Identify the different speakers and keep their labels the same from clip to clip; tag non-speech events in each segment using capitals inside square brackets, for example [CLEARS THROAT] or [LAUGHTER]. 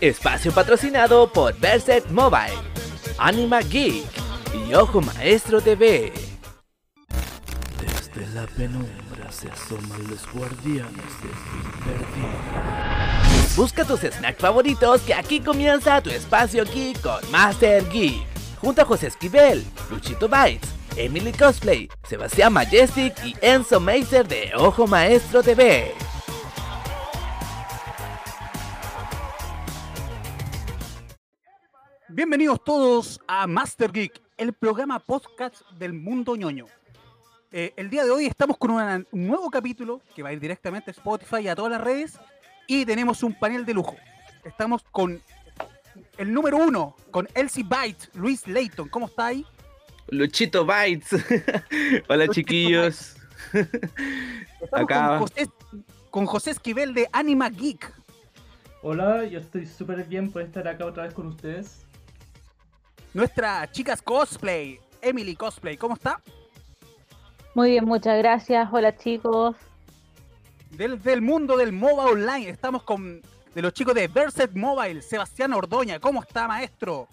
Speaker 1: Espacio patrocinado por Berset Mobile, Anima Geek y Ojo Maestro TV.
Speaker 2: Desde la penumbra se asoman los guardianes del perdido.
Speaker 1: Busca tus snacks favoritos que aquí comienza tu espacio geek con Master Geek. Junto a José Esquivel, Luchito Bites, Emily Cosplay, Sebastián Majestic y Enzo Meiser de Ojo Maestro TV.
Speaker 3: Bienvenidos todos a Master Geek, el programa podcast del mundo ñoño. Eh, el día de hoy estamos con una- un nuevo capítulo que va a ir directamente a Spotify y a todas las redes y tenemos un panel de lujo. Estamos con el número uno, con Elsie Bytes, Luis Layton. ¿Cómo está ahí?
Speaker 4: Luchito Bites. [LAUGHS] Hola
Speaker 3: Luchito
Speaker 4: chiquillos.
Speaker 3: Estamos
Speaker 4: Acá.
Speaker 3: con José, con José Esquivel de Anima Geek.
Speaker 5: Hola, yo estoy súper bien por estar acá otra vez con ustedes.
Speaker 3: Nuestra chicas cosplay, Emily Cosplay. ¿Cómo está?
Speaker 6: Muy bien, muchas gracias. Hola chicos.
Speaker 3: Del, del mundo del MOBA Online. Estamos con de los chicos de Verset Mobile, Sebastián Ordoña. ¿Cómo está, maestro?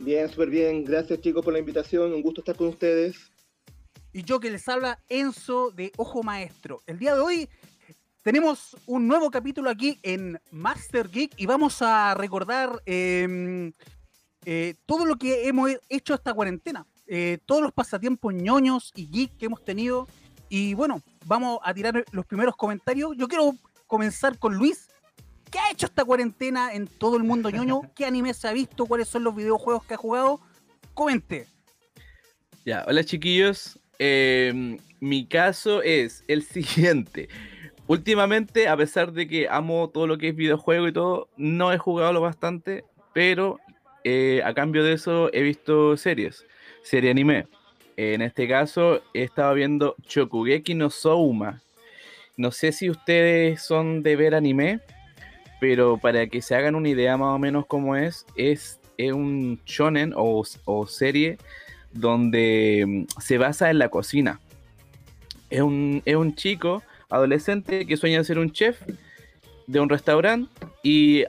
Speaker 7: Bien, súper bien. Gracias chicos por la invitación. Un gusto estar con ustedes.
Speaker 3: Y yo que les habla Enzo de Ojo Maestro. El día de hoy tenemos un nuevo capítulo aquí en Master Geek y vamos a recordar eh, eh, todo lo que hemos hecho esta cuarentena. eh, todos los pasatiempos ñoños y geek que hemos tenido. Y bueno, vamos a tirar los primeros comentarios. Yo quiero comenzar con Luis. ¿Qué ha hecho esta cuarentena en todo el mundo ñoño? [LAUGHS] ¿Qué anime se ha visto? ¿Cuáles son los videojuegos que ha jugado? Comente.
Speaker 4: Ya, hola chiquillos. Eh, mi caso es el [LAUGHS] siguiente. Últimamente, a pesar de que amo todo lo que es videojuego y todo, no he jugado lo bastante, pero eh, a cambio de eso he visto series, serie anime. En este caso, he estado viendo Chokugeki no Souma. No sé si ustedes son de ver anime, pero para que se hagan una idea más o menos cómo es, es, un shonen o, o serie donde mm, se basa en la cocina. Es un, es un chico adolescente que sueña ser un chef de un restaurante y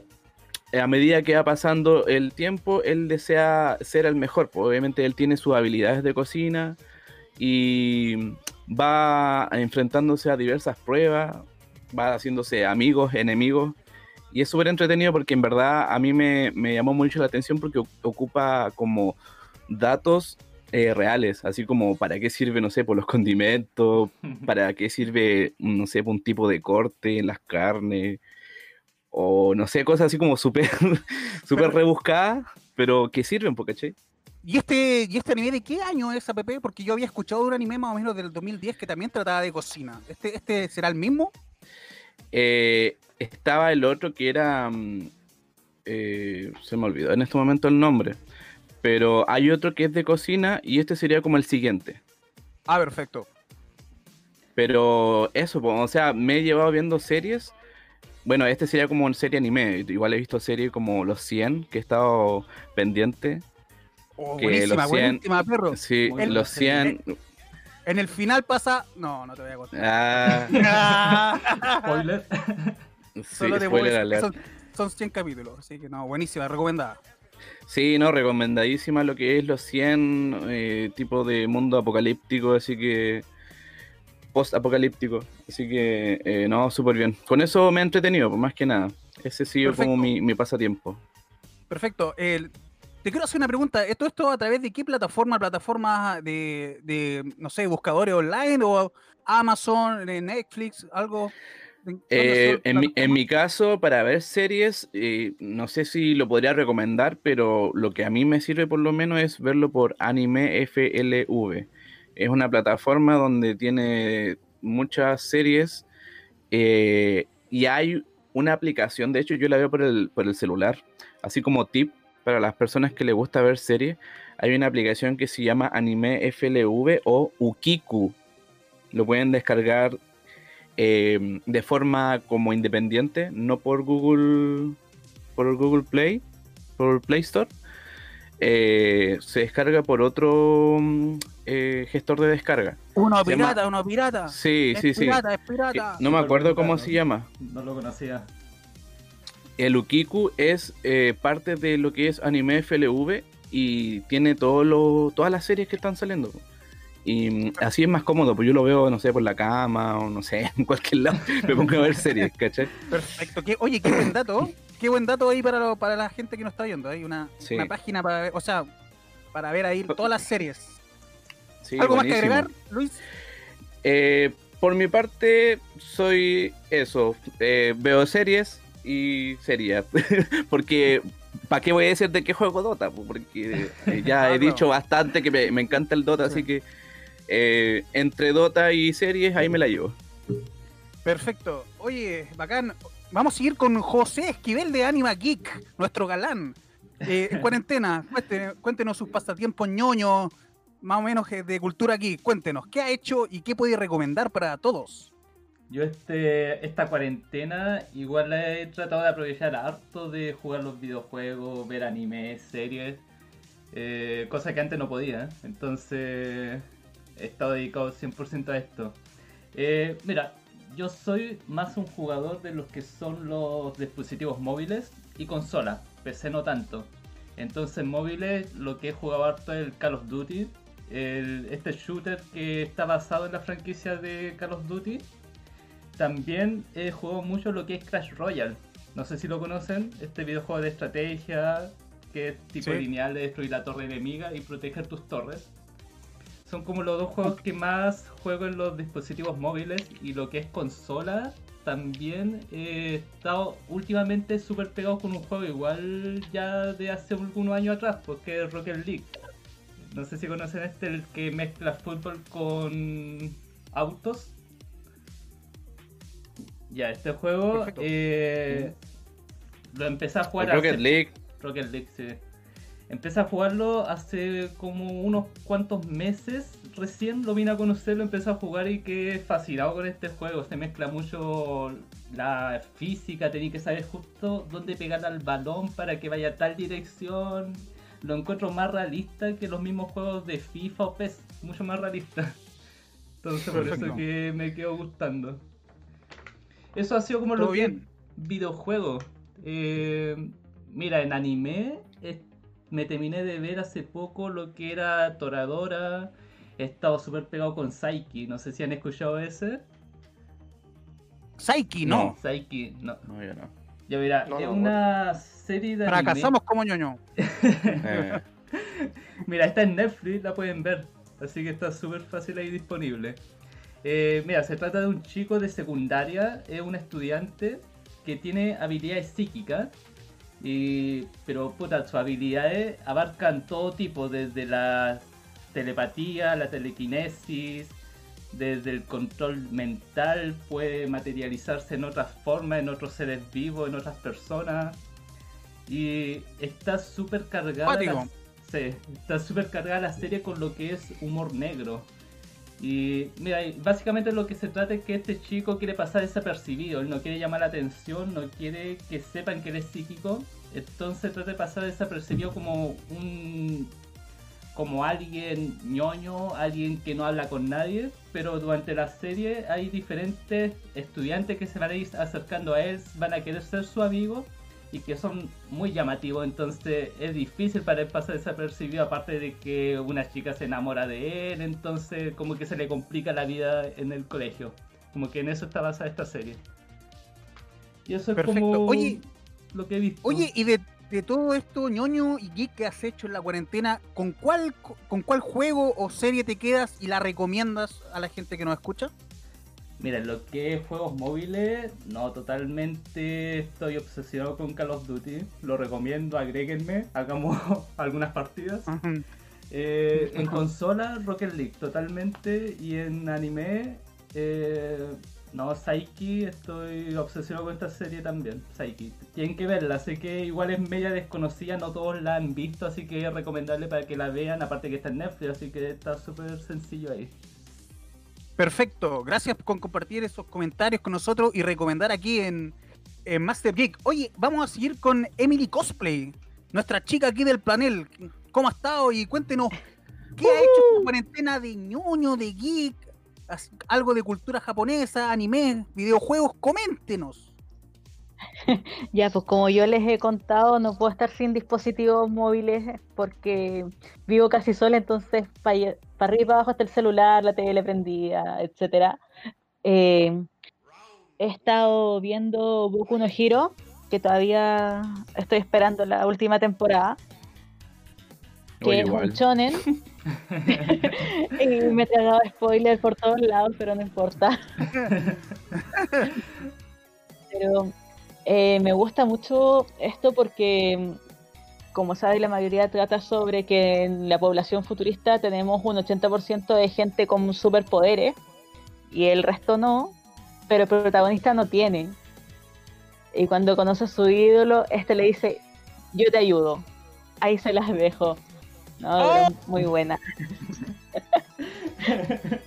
Speaker 4: a medida que va pasando el tiempo, él desea ser el mejor. pues, obviamente él tiene sus habilidades de cocina y va enfrentándose a diversas pruebas, va haciéndose amigos, enemigos. Y es súper entretenido porque en verdad a mí me, me llamó mucho la atención porque ocupa como datos eh, reales, así como para qué sirve, no sé, por los condimentos, [LAUGHS] para qué sirve, no sé, por un tipo de corte en las carnes, o no sé, cosas así como súper [LAUGHS] súper rebuscadas, pero que sirven, ¿por ¿cachai?
Speaker 3: ¿Y este, ¿Y este anime de qué año es APP? Porque yo había escuchado de un anime más o menos del 2010 que también trataba de cocina. ¿Este, este será el mismo?
Speaker 4: Eh, estaba el otro que era. mm, eh, se me olvidó en este momento el nombre. Pero hay otro que es de cocina y este sería como el siguiente.
Speaker 3: Ah, perfecto.
Speaker 4: Pero eso, o sea, me he llevado viendo series. Bueno, este sería como una serie anime. Igual he visto series como Los 100, que he estado pendiente.
Speaker 3: Oh,
Speaker 4: Que
Speaker 3: buenísima,
Speaker 4: los 100
Speaker 3: buenísima, perro.
Speaker 4: Sí,
Speaker 5: Muy
Speaker 4: Los
Speaker 5: buena
Speaker 4: 100.
Speaker 3: En el final pasa. No, no te voy a contar.
Speaker 4: Ah, [LAUGHS]
Speaker 5: Spoiler. [LAUGHS]
Speaker 4: sí,
Speaker 3: Solo te
Speaker 4: spoiler
Speaker 3: que
Speaker 4: alert.
Speaker 3: son, son 100 capítulos, así que no, buenísima, recomendada.
Speaker 4: Sí, no, recomendadísima lo que es los 100, eh, tipo de mundo apocalíptico, así que post-apocalíptico, así que eh, no, súper bien. Con eso me he entretenido, pues más que nada. Ese ha sido como mi, mi pasatiempo.
Speaker 3: Perfecto. Te quiero hacer una pregunta. ¿Esto, esto a través de qué plataforma? ¿Plataformas de, de, no sé, buscadores online o Amazon, Netflix, algo? ¿En qué
Speaker 4: Eh, en, mi, en mi caso, para ver series, eh, no sé si lo podría recomendar, pero lo que a mí me sirve por lo menos es verlo por Anime FLV. Es una plataforma donde tiene muchas series eh, y hay una aplicación, de hecho yo la veo por el, por el celular, así como tip para las personas que les gusta ver series, hay una aplicación que se llama Anime FLV o Ukiku. Lo pueden descargar eh, de forma como independiente, no por Google, por Google Play, por Play Store. Eh, se descarga por otro mm, eh, gestor de descarga.
Speaker 3: Uno
Speaker 4: se llama-
Speaker 3: pirata, uno pirata.
Speaker 4: Sí,
Speaker 3: es
Speaker 4: sí, sí.
Speaker 3: pirata, es pirata.
Speaker 4: no me acuerdo cómo se llama.
Speaker 5: No lo conocía.
Speaker 4: el Ukiku es eh, parte de lo que es anime FLV y tiene todo lo, todas las series que están saliendo. Y mm, así es más cómodo, pues yo lo veo, no sé, por la cama o no sé, [LAUGHS] en cualquier lado. Me pongo a ver series, ¿cachai?
Speaker 3: Perfecto. Qué- oye, qué buen dato. [LAUGHS] Qué buen dato ahí para, lo- para la gente que nos está viendo. Hay una,
Speaker 4: Sí.
Speaker 3: una página para ver, o sea, para ver ahí todas las series.
Speaker 4: Sí,
Speaker 3: ¿Algo más que agregar, Luis?
Speaker 4: Eh, por mi parte, soy eso. eh, veo series y series. [LAUGHS] Porque, ¿para qué voy a decir de qué juego Dota? po? Porque eh, [LAUGHS] ya he
Speaker 3: Claro.
Speaker 4: dicho bastante que me, me encanta el Dota,
Speaker 3: Sí.
Speaker 4: así que entre Dota y series, ahí me la llevo.
Speaker 3: Perfecto. Oye, bacán. Vamos a seguir con José Esquivel de Anima Geek, nuestro galán. Eh, en [LAUGHS] cuarentena, cuéntene- cuéntenos sus pasatiempos ñoños, más o menos eh, de cultura geek. Cuéntenos, ¿qué ha hecho y qué puede recomendar para todos?
Speaker 5: Yo este, esta cuarentena igual la he tratado de aprovechar harto de jugar los videojuegos, ver animes, series, eh, cosa que antes no podía. Entonces he estado dedicado 100% a esto. Eh, mira, yo soy más un jugador de los que son los dispositivos móviles y consolas, PC no tanto. Entonces móviles lo que he jugado harto es el Call of Duty, el- este shooter que está basado en la franquicia de Call of Duty. También he jugado mucho lo que es Crash Royale. No sé si lo conocen, este videojuego de estrategia que es tipo
Speaker 3: Sí.
Speaker 5: lineal de destruir la torre enemiga y proteger tus torres. Son como los dos juegos que más juego en los dispositivos móviles y lo que es consola. También he estado últimamente súper pegado con un juego igual ya de hace algunos años atrás, porque es Rocket League. No sé si conocen este, el que mezcla fútbol con autos. Ya, este juego eh, lo empecé a jugar
Speaker 4: Rocket
Speaker 5: hace-
Speaker 4: League,
Speaker 5: Rocket League, sí. Empecé a jugarlo hace como unos cuantos meses. Recién lo vine a conocer, lo empecé a jugar y quedé fascinado con este juego. Se mezcla mucho la física, tenía que saber justo dónde pegar al balón para que vaya a tal dirección. Lo encuentro más realista que los mismos juegos de FIFA o PES, mucho más realista. [LAUGHS] Entonces por
Speaker 3: Perfecto.
Speaker 5: eso que me quedó gustando. Eso ha sido como lo
Speaker 3: bien.
Speaker 5: videojuego. Eh, mira, en anime me terminé de ver hace poco lo que era Toradora. He estado súper pegado con Psyche. No sé si han escuchado ese.
Speaker 3: Psyche, no.
Speaker 5: Psyche, no.
Speaker 4: no, yo no.
Speaker 5: Ya mira,
Speaker 7: No,
Speaker 5: es
Speaker 7: no,
Speaker 5: una serie de anime.
Speaker 3: Fracasamos como ñoño.
Speaker 4: Eh, [LAUGHS]
Speaker 5: Mira, está en Netflix, la pueden ver. Así que está súper fácil ahí disponible. Eh, mira, se trata de un chico de secundaria, es un estudiante que tiene habilidades psíquicas. Y, pero puta, sus habilidades abarcan todo tipo, desde la telepatía, la telequinesis, desde el control mental, puede materializarse en otras formas, en otros seres vivos, en otras personas. Y está súper cargada. La- Sí, está súper cargada la serie con lo que es humor negro. Y mira, básicamente lo que se trata es que este chico quiere pasar desapercibido, él no quiere llamar la atención, no quiere que sepan que él es psíquico, entonces trata de pasar desapercibido como un como alguien ñoño, alguien que no habla con nadie, pero durante la serie hay diferentes estudiantes que se van a ir acercando a él, van a querer ser su amigo y que son muy llamativos, entonces es difícil para él pasar desapercibido, aparte de que una chica se enamora de él, entonces como que se le complica la vida en el colegio, como que en eso está basada esta serie. Y eso es
Speaker 3: Perfecto.
Speaker 5: como
Speaker 3: Oye,
Speaker 5: lo que he visto.
Speaker 3: Oye, y de, de todo esto ñoño y geek que has hecho en la cuarentena, ¿con cuál, ¿con cuál juego o serie te quedas y la recomiendas a la gente que nos escucha?
Speaker 5: Mira, en lo que es juegos móviles, no, totalmente estoy obsesionado con Call of Duty. Lo recomiendo, agréguenme, hagamos [LAUGHS] algunas partidas. Eh, en consola, Rocket League, totalmente. Y en anime, eh, no, Psyche, estoy obsesionado con esta serie también. Psyche, tienen que verla, sé que igual es media desconocida, no todos la han visto, así que es recomendable para que la vean. Aparte que está en Netflix, así que está súper sencillo ahí.
Speaker 3: Perfecto, gracias por compartir esos comentarios con nosotros y recomendar aquí en, en Master Geek. Oye, vamos a seguir con Emily Cosplay, nuestra chica aquí del panel. ¿Cómo ha estado? Y cuéntenos, ¿qué ha hecho en cuarentena de ñoño, de geek? Algo de cultura japonesa, anime, videojuegos, coméntenos. [LAUGHS]
Speaker 6: Ya, pues como yo les he contado, no puedo estar sin dispositivos móviles porque vivo casi sola, entonces para arriba y para abajo está el celular, la tele prendida, etcétera. Eh, he estado viendo Boku no Hero, que todavía estoy esperando la última temporada, que
Speaker 4: Oye,
Speaker 6: es
Speaker 4: igual.
Speaker 6: un shonen. [LAUGHS] y me he tragado spoiler por todos lados, pero no importa. [LAUGHS] pero eh, me gusta mucho esto porque, como sabes, la mayoría trata sobre que en la población futurista tenemos un 80% de gente con superpoderes y el resto no, pero el protagonista no tiene. Y cuando conoce a su ídolo, este le dice, yo te ayudo. Ahí se las dejo. No, pero muy buena. [LAUGHS]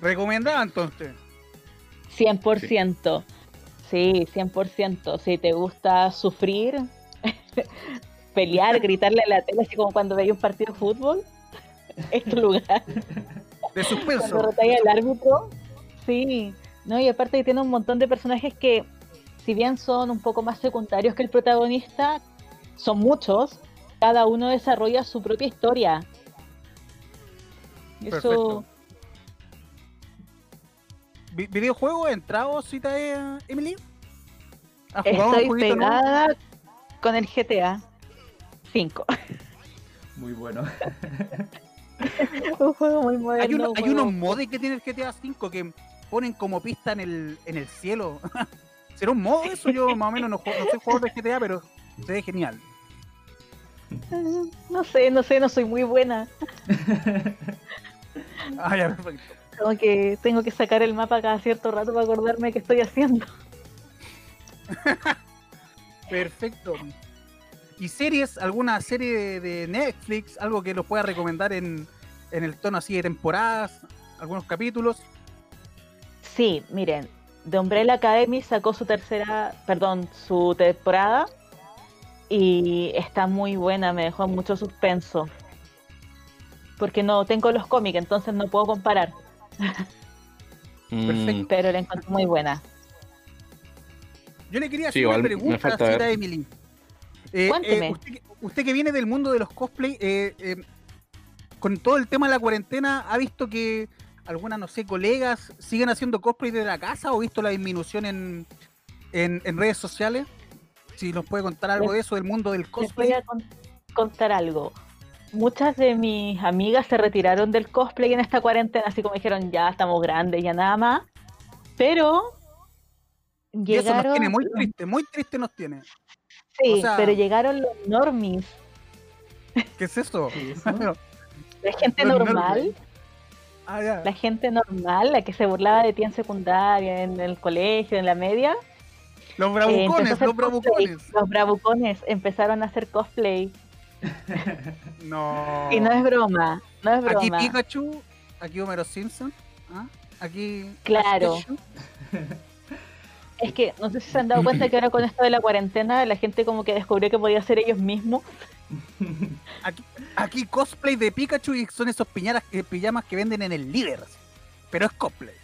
Speaker 3: Recomendada entonces.
Speaker 6: 100%. Sí, 100%. Si te gusta sufrir, [LAUGHS] pelear, gritarle a la tele, así como cuando veis un partido de fútbol, [LAUGHS] es tu lugar.
Speaker 3: De suspenso.
Speaker 6: Cuando rotalla el árbitro, sí. No, y aparte que tiene un montón de personajes que, si bien son un poco más secundarios que el protagonista, son muchos. Cada uno desarrolla su propia historia.
Speaker 3: Perfecto. ¿Videojuego entrado, cita eh, Emily? ¿Has jugado un
Speaker 6: estoy
Speaker 3: nuevo?
Speaker 6: pegada con el GTA 5.
Speaker 5: Muy bueno.
Speaker 6: un juego muy moderno.
Speaker 3: Hay, uno-
Speaker 6: un
Speaker 3: hay
Speaker 6: juego-
Speaker 3: unos mods que tiene el GTA V que ponen como pista en el, en el cielo. [LAUGHS] ¿Será un modo eso? Yo más o menos no, juego- no soy jugador de GTA, pero se ve genial.
Speaker 6: No sé, no sé, no soy muy buena.
Speaker 3: Ah, ya, perfecto.
Speaker 6: Tengo que, tengo que sacar el mapa cada cierto rato para acordarme qué estoy haciendo. [LAUGHS]
Speaker 3: Perfecto. ¿Y series? ¿Alguna serie de, Netflix? ¿Algo que los pueda recomendar en, en el tono así de temporadas? ¿Algunos capítulos?
Speaker 6: Sí, miren, The Umbrella Academy sacó su tercera, perdón, su temporada y está muy buena, me dejó mucho suspenso. Porque no tengo los cómics, entonces no puedo comparar,
Speaker 3: Perfecto.
Speaker 6: pero la encontré muy buena.
Speaker 3: Yo le quería hacer una pregunta a
Speaker 4: ver.
Speaker 3: Emily. Eh,
Speaker 6: Cuénteme.
Speaker 3: eh, usted, que- usted que viene del mundo de los cosplay, eh, eh, con todo el tema de la cuarentena, ¿ha visto que algunas, no sé, colegas siguen haciendo cosplay desde la casa o visto la disminución en, en, en redes sociales? Si nos puede contar algo
Speaker 6: Les-
Speaker 3: de eso, del mundo del
Speaker 6: Les
Speaker 3: cosplay.
Speaker 6: voy a con- contar algo. Muchas de mis amigas se retiraron del cosplay en esta cuarentena, así como dijeron, ya estamos grandes, ya nada más. Pero
Speaker 3: Y eso nos
Speaker 6: llegaron,
Speaker 3: tiene muy triste, muy triste nos tiene.
Speaker 6: sí,
Speaker 3: o sea-
Speaker 6: pero llegaron los normies,
Speaker 3: ¿Qué es eso?
Speaker 5: ¿Qué es [LAUGHS] eso?
Speaker 6: la gente
Speaker 3: Los
Speaker 6: normal,
Speaker 3: ah,
Speaker 6: la gente normal, la que se burlaba de ti en secundaria, en el colegio, en la media.
Speaker 3: Los
Speaker 6: eh,
Speaker 3: bravucones, los
Speaker 6: cosplay.
Speaker 3: bravucones.
Speaker 6: Los bravucones empezaron a hacer cosplay. [LAUGHS]
Speaker 3: No.
Speaker 6: Y no es broma, no es
Speaker 3: Aquí
Speaker 6: broma.
Speaker 3: Pikachu, aquí Homero Simpson, ¿ah? aquí.
Speaker 6: Claro.
Speaker 3: Pikachu.
Speaker 6: Es que no sé si se han dado cuenta que ahora con esto de la cuarentena la gente como que descubrió que podía ser ellos mismos.
Speaker 3: Aquí, aquí cosplay de Pikachu y son esos piñaras, eh, pijamas que venden en el líder. Pero es cosplay.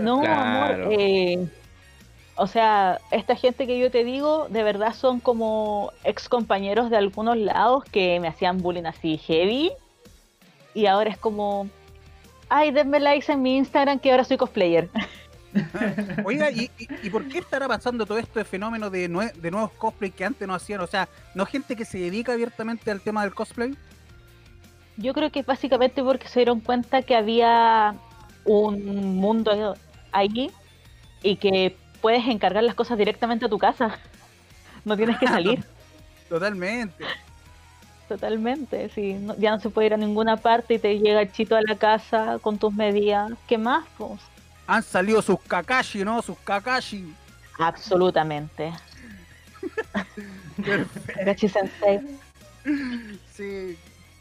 Speaker 6: No,
Speaker 4: Claro.
Speaker 6: amor. eh, o sea, esta gente que yo te digo, de verdad son como ex compañeros de algunos lados que me hacían bullying así heavy. Y ahora es como, ay, denme likes en mi Instagram que ahora soy cosplayer. [LAUGHS]
Speaker 3: Oiga, ¿y, y, y por qué estará pasando todo esto de fenómeno de, nue- de nuevos cosplay que antes no hacían? O sea, ¿no gente que se dedica abiertamente al tema del cosplay?
Speaker 6: Yo creo que es básicamente porque se dieron cuenta que había un mundo ahí y que puedes encargar las cosas directamente a tu casa. No tienes que [LAUGHS] salir.
Speaker 3: Totalmente.
Speaker 6: Totalmente, sí. no- ya no se puede ir a ninguna parte y te llega el chito a la casa con tus medidas. ¿Qué más? Pues?
Speaker 3: Han salido sus Kakashi, ¿no? Sus Kakashi.
Speaker 6: Absolutamente. Sensei.
Speaker 3: Sí.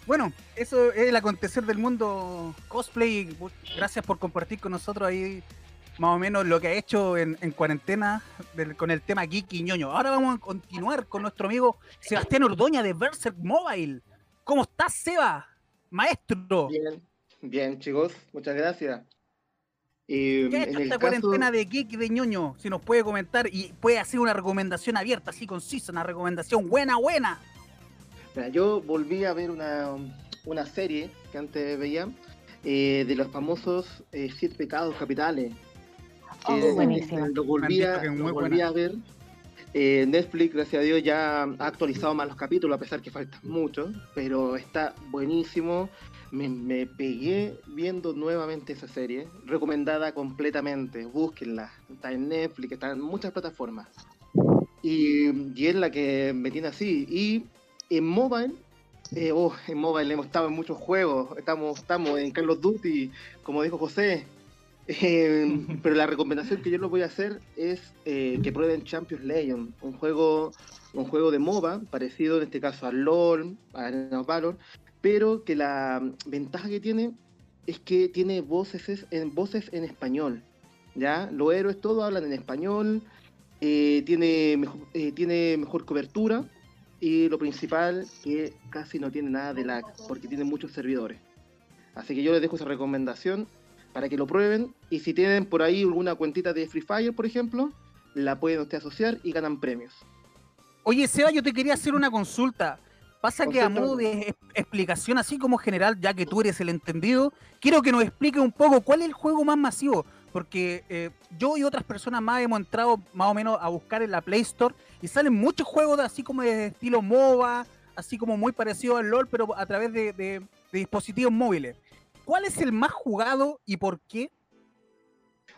Speaker 3: Bueno, eso es el acontecer del mundo cosplay. Gracias por compartir con nosotros ahí más o menos lo que ha hecho en, en cuarentena del- con el tema geek y ñoño. Ahora vamos a continuar con nuestro amigo Sebastián Ordoña de Berserk Mobile. ¿Cómo estás, Seba? Maestro.
Speaker 7: Bien, bien, chicos, muchas gracias. Eh,
Speaker 3: ¿Qué ha
Speaker 7: en
Speaker 3: hecho esta
Speaker 7: caso-
Speaker 3: cuarentena de geek y de ñoño? Si nos puede comentar y puede hacer una recomendación abierta, así concisa, una recomendación buena, buena.
Speaker 7: Mira, yo volví a ver una, una serie que antes veía eh, de los famosos eh, Siete Pecados Capitales.
Speaker 6: Oh, buenísima.
Speaker 7: Lo volví, a, lo volví ver. Eh, Netflix, gracias a Dios, ya ha actualizado más los capítulos, a pesar que faltan muchos, pero está buenísimo. Me, me pegué viendo nuevamente esa serie, recomendada completamente. Búsquenla, está en Netflix, está en muchas plataformas. Y, y es la que me tiene así. Y en mobile, eh, oh, en mobile hemos estado en muchos juegos, estamos, estamos en Call of Duty, como dijo José. Eh, pero la recomendación que yo les voy a hacer es eh, que prueben Champions Legion, un juego, un juego de MOBA, parecido en este caso a LOL, a Arena of Valor, pero que la ventaja que tiene es que tiene voces en, voces en español. ¿ya? Los héroes todos hablan en español, eh, tiene, mejor, eh, tiene mejor cobertura y lo principal que casi no tiene nada de lag porque tiene muchos servidores. Así que yo les dejo esa recomendación para que lo prueben y si tienen por ahí alguna cuentita de Free Fire, por ejemplo, la pueden ustedes asociar y ganan premios.
Speaker 3: Oye, Seba, yo te quería hacer una consulta. Pasa que a modo de explicación, así como general, ya que tú eres el entendido, quiero que nos explique un poco cuál es el juego más masivo. Porque eh, yo y otras personas más hemos entrado más o menos a buscar en la Play Store y salen muchos juegos de, así como de estilo MOBA, así como muy parecido al LOL, pero a través de, de- de dispositivos móviles. ¿Cuál es el más jugado y por qué?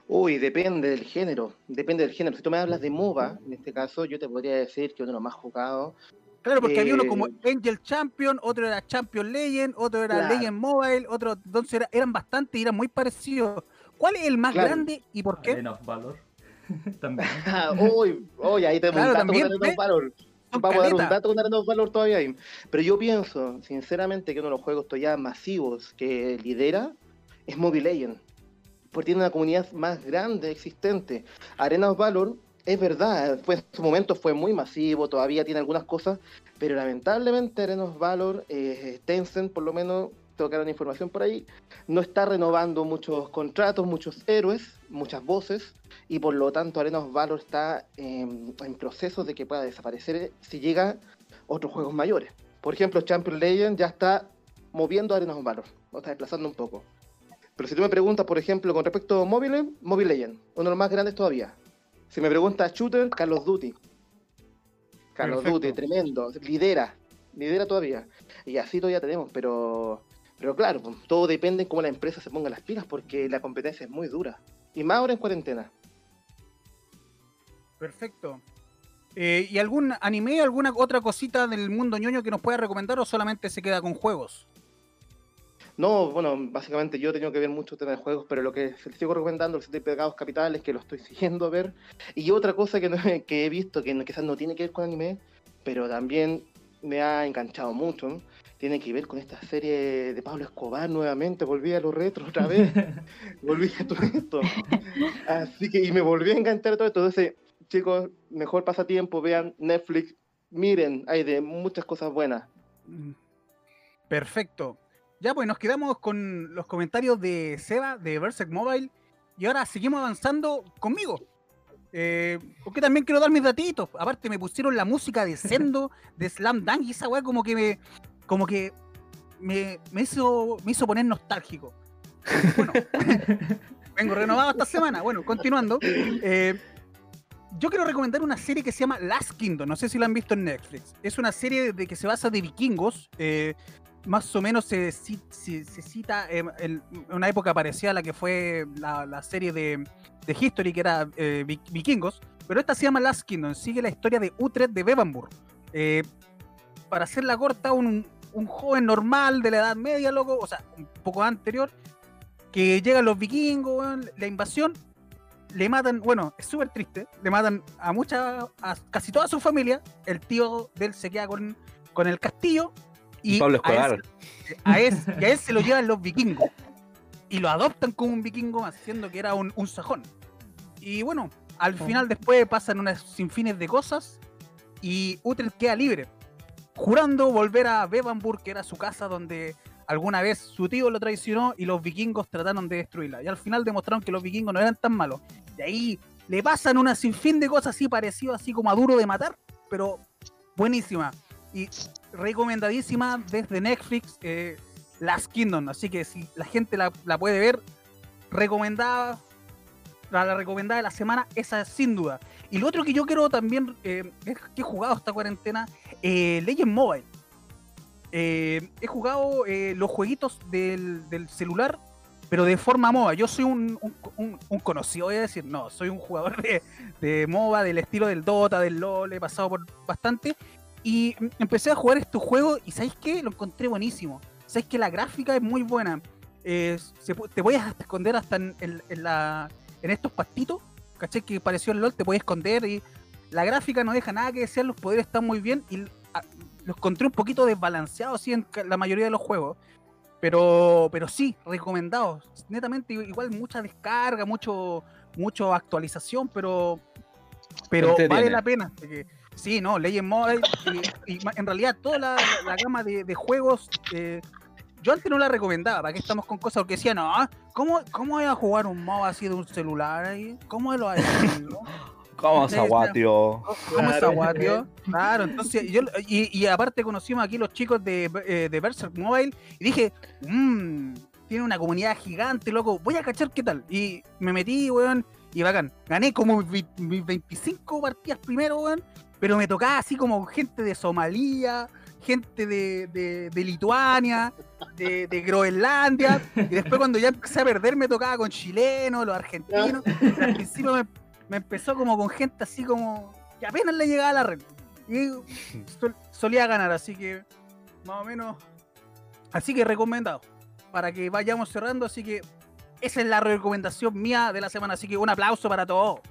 Speaker 7: Uy, depende del género, depende del género. Si tú me hablas de MOBA, en este caso, yo te podría decir que uno de los más jugados.
Speaker 3: Claro, porque había uno
Speaker 7: Eh,
Speaker 3: como Angel Champion, otro era Champion Legend, otro era
Speaker 7: Claro.
Speaker 3: Legend Mobile, otro, entonces era- eran bastantes y eran muy parecidos. ¿Cuál es el más
Speaker 7: Claro.
Speaker 3: grande y por qué?
Speaker 5: Arena of Valor. [LAUGHS] También. [LAUGHS]
Speaker 7: uy, uy, ahí tenemos
Speaker 3: Claro,
Speaker 7: un dato
Speaker 3: también,
Speaker 7: con Arena
Speaker 3: ¿ves?
Speaker 7: of Valor. Vamos a dar un dato con Arena of Valor todavía ahí. Pero yo pienso, sinceramente, que uno de los juegos todavía masivos que lidera es Mobile Legends. Porque tiene una comunidad más grande existente. Arena of Valor, es verdad, fue, en su momento fue muy masivo, todavía tiene algunas cosas, pero lamentablemente Arena of Valor, eh, Tencent por lo menos, tocaron información por ahí, no está renovando muchos contratos, muchos héroes, muchas voces, y por lo tanto Arena of Valor está en, en proceso de que pueda desaparecer si llega otros juegos mayores. Por ejemplo, Champion Legend ya está moviendo Arena of Valor, lo está desplazando un poco. Pero si tú me preguntas, por ejemplo, con respecto a Mobile, Mobile Legend, uno de los más grandes todavía. Si me preguntas Shooter, Call of Duty. Call of
Speaker 3: Perfecto.
Speaker 7: Duty, tremendo, lidera, lidera todavía. Y así todavía tenemos, pero pero claro, pues, todo depende en cómo la empresa se ponga las pilas, porque la competencia es muy dura. Y más ahora en cuarentena.
Speaker 3: Perfecto. Eh, ¿Y algún anime, alguna otra cosita del mundo ñoño que nos pueda recomendar o solamente se queda con juegos?
Speaker 7: No, bueno, básicamente yo he tenido que ver mucho tema de juegos, pero lo que les sigo recomendando, los siete pegados capitales, que lo estoy siguiendo a ver. Y otra cosa que, no- que he visto, que no- quizás no tiene que ver con anime, pero también me ha enganchado mucho, tiene que ver con esta serie de Pablo Escobar nuevamente, volví a los retro otra vez, [LAUGHS] volví a todo esto. Así que, y me volví a enganchar todo esto. Entonces, chicos, mejor pasatiempo, vean Netflix, miren, hay de muchas cosas buenas.
Speaker 3: Perfecto. Ya, pues nos quedamos con los comentarios de Seba de Berserk Mobile y ahora seguimos avanzando conmigo. Eh, porque también quiero dar mis datitos. Aparte me pusieron la música de Sendo, de Slam Dunk y esa weá como que me como que me, me hizo me hizo poner nostálgico. Bueno, [LAUGHS] vengo renovado esta semana. Bueno, continuando. eh, yo quiero recomendar una serie que se llama Last Kingdom. No sé si la han visto en Netflix. Es una serie de que se basa de vikingos. eh, más o menos se, se- se cita en, en una época parecida a la que fue la, la serie de, de History, que era eh, vi- vikingos. Pero esta se llama Last Kingdom. Sigue la historia de Utrecht de Bevanburg. Eh, para hacerla corta, un, un joven normal de la Edad Media, loco, o sea, un poco anterior, que llegan los vikingos, weón, la invasión, le matan, bueno, es súper triste, le matan a mucha, a casi toda su familia, el tío de él se queda con, con el castillo y
Speaker 4: Pablo
Speaker 3: a él a y a él se lo llevan los vikingos y lo adoptan como un vikingo haciendo que era un, un sajón. Y bueno, al final después pasan unas sinfines de cosas y Utrecht queda libre, jurando volver a Bevanburg, que era su casa donde alguna vez su tío lo traicionó y los vikingos trataron de destruirla. Y al final demostraron que los vikingos no eran tan malos. Y ahí le pasan una sinfín de cosas así parecidas, así como a duro de matar, pero buenísima. Y recomendadísima desde Netflix, eh, Last Kingdom. Así que si la gente la puede ver, recomendada, la, recomendada de la semana, esa es sin duda. Y lo otro que yo quiero también, eh, es que he jugado esta cuarentena, eh, Legend Mobile. Eh, he jugado eh, los jueguitos del, del celular, pero de forma MOBA. Yo soy un, un- conocido, voy a decir, no, soy un jugador de, de MOBA, del estilo del Dota, del LOL, he pasado por bastante. Y mm, empecé a jugar estos juegos y ¿sabéis qué? Lo encontré buenísimo. ¿Sabéis que la gráfica es muy buena? Te puedes hasta esconder hasta en la, en estos pastitos, ¿cachai? Que pareció el LOL, te puedes esconder y la gráfica no deja nada que desear, los poderes están muy bien y ah, los encontré un poquito desbalanceados sí, en la mayoría de los juegos. Pero, pero sí, recomendados. Netamente, igual mucha descarga, mucho, mucho actualización, pero, pero vale la pena. porque- sí, no, Legend Mobile, y, y en realidad toda la, la gama de, de juegos, eh, yo antes no la recomendaba, ¿para qué estamos con cosas? Porque decía, no, ¿cómo, cómo voy a jugar un MOBA así de un celular ahí? ¿Cómo lo? [LAUGHS]
Speaker 4: ¿Cómo se aguatio?
Speaker 3: ¿Cómo está
Speaker 5: Claro.
Speaker 3: guatio? [LAUGHS] Claro, entonces yo y, y aparte conocimos aquí los chicos de, eh, de Berserk Mobile y dije, mmm, tiene una comunidad gigante, loco, voy a cachar qué tal. Y me metí, weón, y bacán. Gané como mis mis 25 partidas primero, weón, pero me tocaba así como gente de Somalia, gente de, de, de Lituania, de, de Groenlandia, y después cuando ya empecé a perder me tocaba con chilenos, los argentinos, y al principio me, me empezó como con gente así como que apenas le llegaba la red. Y sol- solía ganar, así que más o menos. Así que recomendado. Para que vayamos cerrando, así que esa es la recomendación mía de la semana. Así que un aplauso para todos.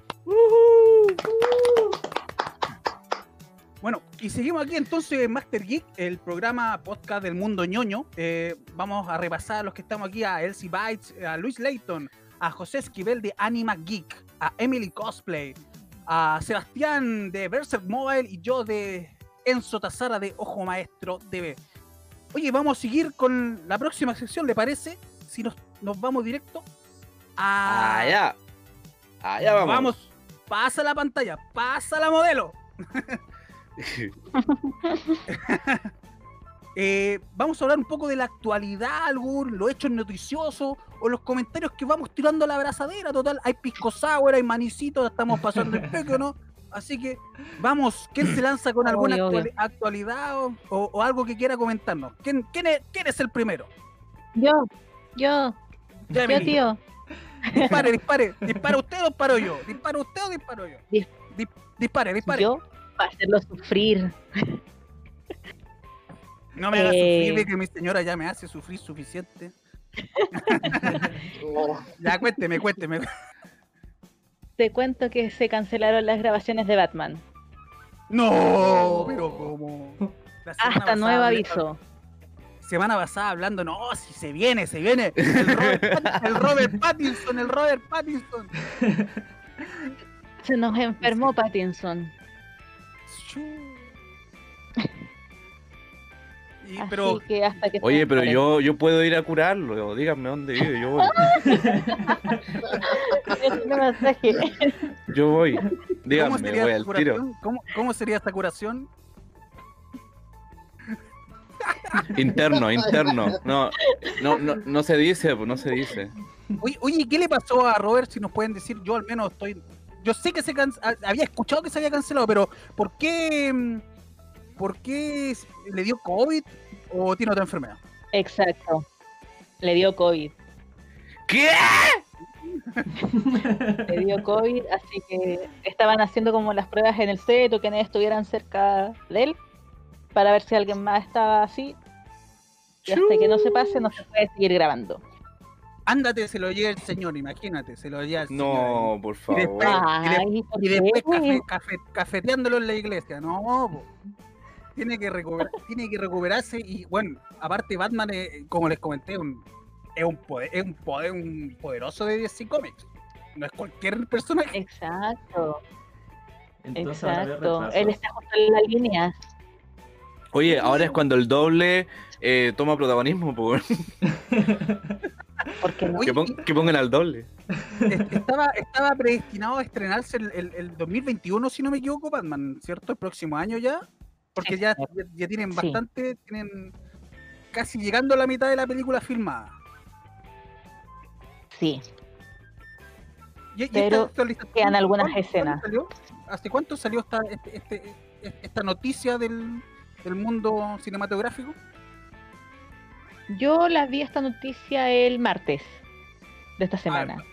Speaker 3: Bueno, y seguimos aquí entonces en Master Geek, el programa podcast del mundo ñoño. Eh, vamos a repasar a los que estamos aquí, a Elsie Bites, a Luis Layton, a José Esquivel de Anima Geek, a Emily Cosplay, a Sebastián de Berserk Mobile y yo de Enzo Tazara de Ojo Maestro TV. Oye, vamos a seguir con la próxima sección, ¿le parece? Si nos, nos vamos directo a...
Speaker 4: Allá. Allá vamos.
Speaker 3: Vamos, pasa la pantalla, pasa la modelo. [LAUGHS] [LAUGHS] Eh, vamos a hablar un poco de la actualidad, algún, los hechos noticiosos o los comentarios que vamos tirando a la abrazadera. Total, hay pisco sour, hay manicitos, estamos pasando el peque, ¿no? Así que vamos, ¿quién se lanza con [LAUGHS] alguna
Speaker 6: Obvio, obvio.
Speaker 3: actuali- actualidad o, o- o algo que quiera comentarnos? ¿Quién, quién, es, quién es el primero?
Speaker 6: Yo, yo,
Speaker 3: Ya,
Speaker 6: yo, tío.
Speaker 3: Dispare, dispare. [LAUGHS] ¿Dispara usted o disparo yo? ¿Dispara usted o disparo yo?
Speaker 6: Dis-
Speaker 3: Dis- dispare, dispare.
Speaker 6: Yo, para hacerlo sufrir.
Speaker 3: No me haga
Speaker 6: Eh.
Speaker 3: sufrir, ve que mi señora ya me hace sufrir suficiente. [LAUGHS] Ya cuénteme, cuénteme.
Speaker 6: Te cuento que se cancelaron las grabaciones de Batman.
Speaker 3: No, pero como.
Speaker 6: Hasta nuevo aviso.
Speaker 3: Semana pasada hablando, no, si se viene, se viene. El Robert, Pat- el Robert Pattinson, el Robert Pattinson.
Speaker 6: Se nos enfermó Pattinson.
Speaker 3: Y,
Speaker 6: Así
Speaker 3: pero
Speaker 6: que hasta que
Speaker 4: Oye, pero yo, yo puedo ir a curarlo. Díganme dónde vive. Yo voy. [LAUGHS]
Speaker 6: Yo
Speaker 4: voy.
Speaker 3: ¿cómo
Speaker 4: Díganme, voy
Speaker 3: esta
Speaker 4: al tiro.
Speaker 3: curación? ¿Cómo, cómo sería esta curación?
Speaker 4: Interno, interno. No, no, no, no se dice, pues no se dice.
Speaker 3: Oye, oye, ¿qué le pasó a Robert? Si nos pueden decir, yo al menos estoy. Yo sé que se can- había escuchado que se había cancelado, pero ¿por qué? mm, ¿Por qué le dio COVID o tiene otra enfermedad?
Speaker 6: Exacto. Le dio COVID.
Speaker 4: ¿Qué? [LAUGHS]
Speaker 6: Le dio COVID, así que estaban haciendo como las pruebas en el set o que nadie estuvieran cerca de él para ver si alguien más estaba así. Y hasta que no se pase, no se puede seguir grabando.
Speaker 3: Ándate, se lo lleva el señor, imagínate, se lo lleva el señor.
Speaker 4: No, por
Speaker 3: Y
Speaker 4: favor.
Speaker 3: después-
Speaker 6: Ay, ¿por
Speaker 3: Y después
Speaker 6: qué?
Speaker 3: cafe- cafe- cafeteándolo en la iglesia, no, po. Tiene que, recuperar, tiene que recuperarse y bueno, aparte Batman, como les comenté, un- es, un poder, es un poder un poderoso de DC Comics. No es cualquier personaje.
Speaker 6: Exacto,
Speaker 5: Entonces
Speaker 6: exacto. Él está justo en la línea.
Speaker 4: Oye, ahora es cuando el doble eh, toma protagonismo, po, weón. [LAUGHS]
Speaker 6: Porque
Speaker 4: que, pon- que pongan al doble.
Speaker 3: Es- Estaba, estaba predestinado a estrenarse el, el- el 2021, si no me equivoco, Batman, ¿cierto? El próximo año ya. Porque
Speaker 6: Sí,
Speaker 3: ya, ya, tienen
Speaker 6: Sí.
Speaker 3: bastante, tienen casi llegando a la mitad de la película filmada.
Speaker 6: Sí,
Speaker 3: Y-
Speaker 6: Pero quedan algunas
Speaker 3: ¿cuándo- cuándo
Speaker 6: escenas.
Speaker 3: salió? ¿Hace cuánto salió esta, este- este- esta noticia del, del mundo cinematográfico?
Speaker 6: Yo la vi esta noticia el martes de esta semana.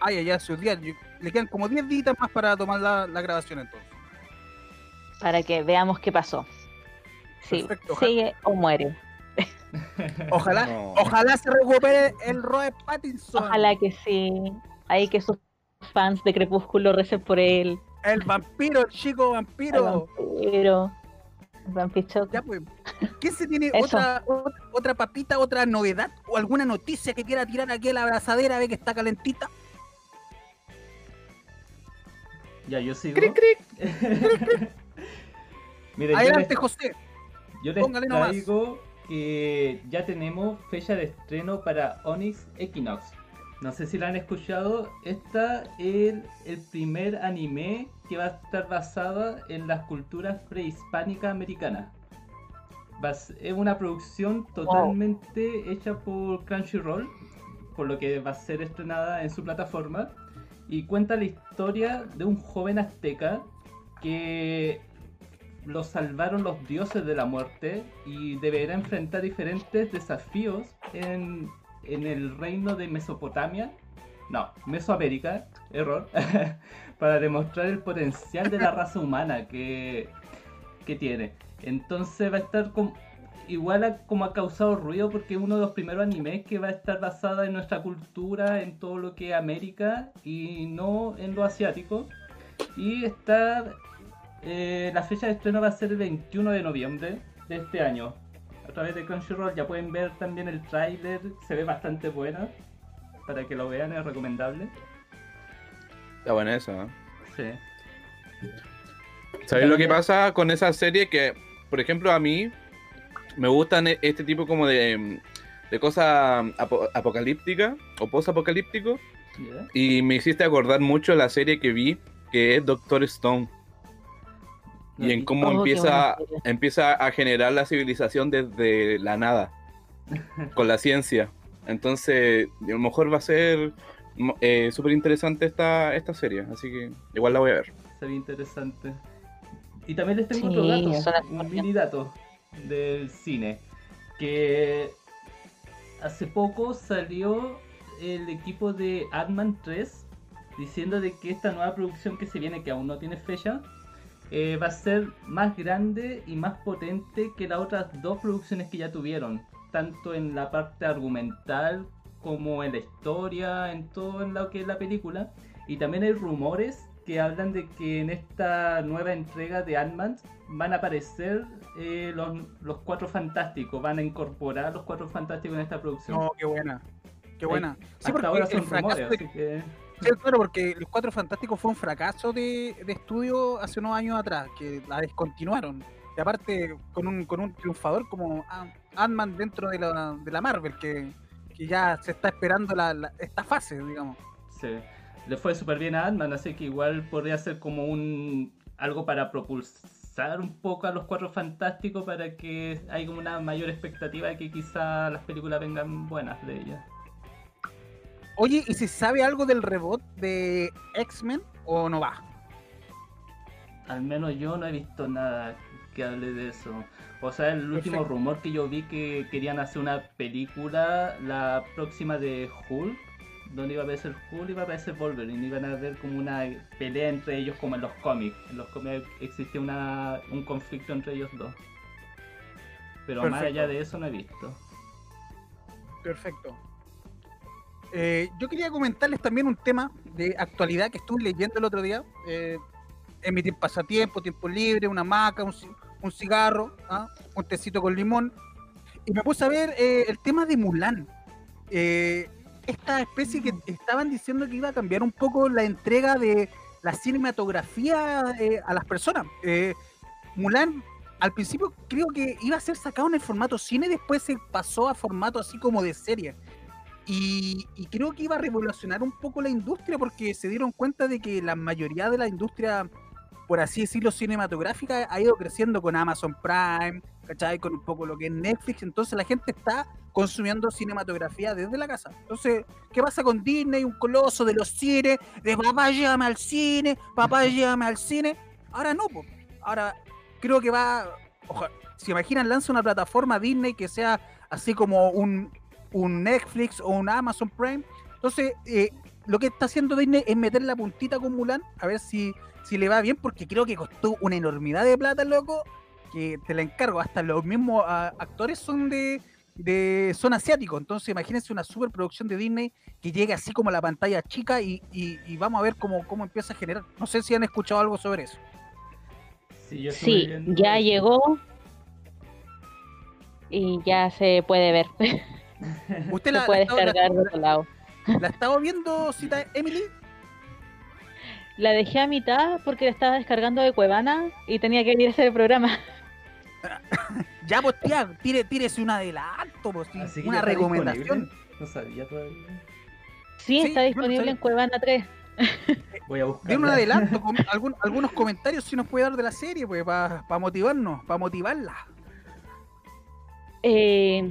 Speaker 3: Ah, ya, ya, sus días. Le quedan como 10 días más para tomar la, la grabación entonces.
Speaker 6: para que veamos qué pasó. Sí,
Speaker 3: Perfecto,
Speaker 6: sigue o muere. [LAUGHS]
Speaker 3: Ojalá,
Speaker 4: No.
Speaker 3: ojalá se recupere el Robert Pattinson.
Speaker 6: Ojalá que sí. Ahí que sus fans de Crepúsculo recen por él.
Speaker 3: El vampiro, el chico vampiro.
Speaker 6: vampiro. El vampicho.
Speaker 3: Ya pues. ¿Quién se tiene otra, otra otra papita, otra novedad o alguna noticia que quiera tirar aquí a la abrazadera, ve que está calentita?
Speaker 5: Ya, yo sigo.
Speaker 3: Cric, cric. [LAUGHS]
Speaker 5: Miren, yo
Speaker 3: Adelante,
Speaker 5: les,
Speaker 3: José.
Speaker 5: yo les
Speaker 3: póngale nomás.
Speaker 5: traigo que ya tenemos fecha de estreno para Onyx Equinox. No sé si la han escuchado. Esta es el, el primer anime que va a estar basado en las culturas prehispánicas americanas. Es una producción totalmente hecha por Crunchyroll, por lo que va a ser estrenada en su plataforma. Y cuenta la historia de un joven azteca que lo salvaron los dioses de la muerte y deberá enfrentar diferentes desafíos en, en el reino de Mesopotamia. No, Mesoamérica, error. [LAUGHS] para demostrar el potencial de la raza humana que, que tiene. Entonces va a estar com- igual como ha causado ruido porque es uno de los primeros animes que va a estar basada en nuestra cultura, en todo lo que es América y no en lo asiático. Y está eh, la fecha de estreno va a ser el 21 de noviembre de este año. A través de Crunchyroll ya pueden ver también el tráiler, se ve bastante bueno. Para que lo vean es recomendable.
Speaker 4: Está buena esa. ¿eh?
Speaker 5: Sí.
Speaker 4: ¿Sabes lo que pasa con esa serie? Que, por ejemplo, a mí me gustan e- este tipo como de, de cosas apo- apocalípticas o post-apocalíptico. Y me hiciste acordar mucho la serie que vi, que es Doctor Stone. Y en cómo
Speaker 6: Oh,
Speaker 4: empieza, empieza a generar la civilización desde la nada, con la ciencia. Entonces, a lo mejor va a ser eh, súper interesante esta, esta serie, así que igual la voy a ver.
Speaker 5: Se ve interesante. Y también les tengo
Speaker 6: Sí,
Speaker 5: otro dato, un mini dato del cine. Que hace poco salió el equipo de Ant-Man 3 diciendo de que esta nueva producción que se viene, que aún no tiene fecha, eh, va a ser más grande y más potente que las otras dos producciones que ya tuvieron, tanto en la parte argumental como en la historia, en todo en lo que es la película. Y también hay rumores que hablan de que en esta nueva entrega de Ant-Man van a aparecer eh, los, los cuatro fantásticos, van a incorporar los cuatro fantásticos en esta producción.
Speaker 3: No, qué buena. Qué buena. Sí,
Speaker 5: Hasta
Speaker 3: porque
Speaker 5: ahora son rumores,
Speaker 3: de-
Speaker 5: así que...
Speaker 3: Sí, claro, porque Los Cuatro Fantásticos fue un fracaso de, de estudio hace unos años atrás, que la descontinuaron. Aparte, con un, con un triunfador como Ant- Ant-Man dentro de la, de la Marvel, que, que ya se está esperando la, la- esta fase, digamos.
Speaker 5: Sí. Le fue súper bien a Ant-Man, así que igual podría ser como un algo para propulsar un poco a los cuatro fantásticos para que haya como una mayor expectativa de que quizá las películas vengan buenas de ellas.
Speaker 3: Oye, ¿y se sabe algo del reboot de X-Men o no va?
Speaker 5: Al menos yo no he visto nada que hable de eso. O sea, el último
Speaker 3: Perfecto.
Speaker 5: rumor que yo vi que querían hacer una película, la próxima de Hulk, donde iba a aparecer Hulk y iba a aparecer Wolverine. Iban a ver como una pelea entre ellos como en los cómics. En los cómics existía una, un conflicto entre ellos dos. Pero más allá de eso no he visto.
Speaker 3: Perfecto. Eh, yo quería comentarles también un tema de actualidad que estuve leyendo el otro día. eh, en mi tiempo pasatiempo, tiempo libre, una maca, un, un cigarro, ¿ah? un tecito con limón. Y me puse a ver eh, el tema de Mulan. Eh, esta especie que estaban diciendo que iba a cambiar un poco la entrega de la cinematografía eh, a las personas. Mulan al principio creo que iba a ser sacado en el formato cine, después se pasó a formato así como de serie. Y creo que iba a revolucionar un poco la industria porque se dieron cuenta de que la mayoría de la industria, por así decirlo, cinematográfica ha ido creciendo con Amazon Prime, ¿cachai? Con un poco lo que es Netflix. Entonces la gente está consumiendo cinematografía desde la casa. Entonces, ¿qué pasa con Disney? Un coloso de los cines, de papá llévame al cine, papá llévame al cine. Ahora no, po. ahora creo que va, oja- se imaginan, lanza una plataforma Disney que sea así como un, un Netflix o un Amazon Prime. Entonces, eh, lo que está haciendo Disney es meter la puntita con Mulan, a ver si, si le va bien, porque creo que costó una enormidad de plata, loco, que te la encargo. Hasta los mismos ah, actores son de, de son asiáticos. Entonces, imagínense una superproducción de Disney que llegue así como a la pantalla chica y, y- y vamos a ver cómo, cómo empieza a generar. No sé si han escuchado algo sobre eso.
Speaker 5: Sí,
Speaker 6: ya
Speaker 5: eso.
Speaker 6: llegó y ya se puede ver. [LAUGHS]
Speaker 3: ¿Usted la, la,
Speaker 6: puede
Speaker 3: la-
Speaker 6: descargar de otro lado.
Speaker 3: la estaba viendo, cita Emily?
Speaker 6: La dejé a mitad porque la estaba descargando de Cuevana y tenía que venir a hacer el programa. [LAUGHS]
Speaker 3: Ya, pues, tía, tire, tírese un adelanto, pues,
Speaker 5: Así
Speaker 3: una recomendación.
Speaker 5: disponible. No sabía todavía.
Speaker 6: Sí,
Speaker 3: Sí,
Speaker 6: está disponible en Cuevana 3. [LAUGHS]
Speaker 5: Voy a buscar.
Speaker 3: De un adelanto, [LAUGHS] con algún- algunos comentarios si nos puede dar de la serie, pues, para motivarnos, para motivarla.
Speaker 6: Eh,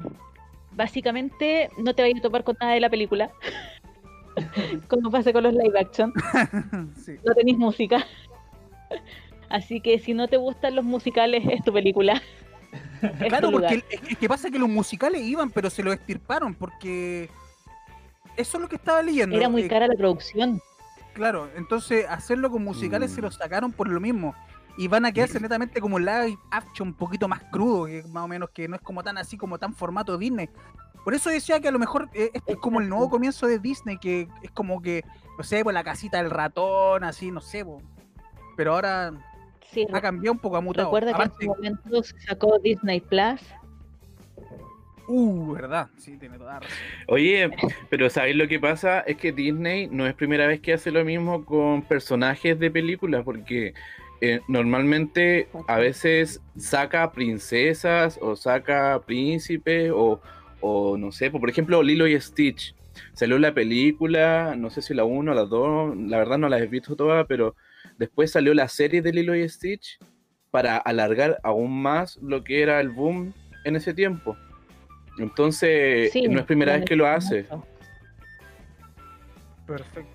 Speaker 6: básicamente no te vayas a topar con nada de la película. [LAUGHS] Como pasa con los live action. [LAUGHS]
Speaker 3: Sí.
Speaker 6: No tenéis música. Así que si no te gustan los musicales, es tu película. [LAUGHS] Es
Speaker 3: Claro,
Speaker 6: tu
Speaker 3: porque es que pasa que los musicales iban, pero se los extirparon, porque eso es lo que estaba leyendo.
Speaker 6: Era muy
Speaker 3: eh,
Speaker 6: cara la producción.
Speaker 3: Claro, entonces hacerlo con musicales se
Speaker 4: Mm.
Speaker 3: lo sacaron por lo mismo. Y van a quedarse netamente como live action un poquito más crudo, que más o menos que no es como tan así como tan formato Disney. Por eso decía que a lo mejor eh, este es como el nuevo comienzo de Disney, que es como que, no sé, pues la casita del ratón, así, no sé, po. pero ahora
Speaker 6: Sí,
Speaker 3: ha cambiado un poco, ha mutado.
Speaker 6: recuerda que en
Speaker 3: Aparte-
Speaker 6: su momento se sacó Disney Plus.
Speaker 3: Uh, verdad, sí, tiene toda la razón.
Speaker 4: Oye, pero ¿sabéis lo que pasa? Es que Disney no es primera vez que hace lo mismo con personajes de películas, porque eh, normalmente a veces saca princesas o saca príncipes o, o no sé, por ejemplo Lilo y Stitch. Salió la película, no sé si la 1 o la 2, la verdad no las he visto todas, pero después salió la serie de Lilo y Stitch para alargar aún más lo que era el boom en ese tiempo. Entonces,
Speaker 6: Sí,
Speaker 4: no es primera vez que lo hace.
Speaker 3: Perfecto.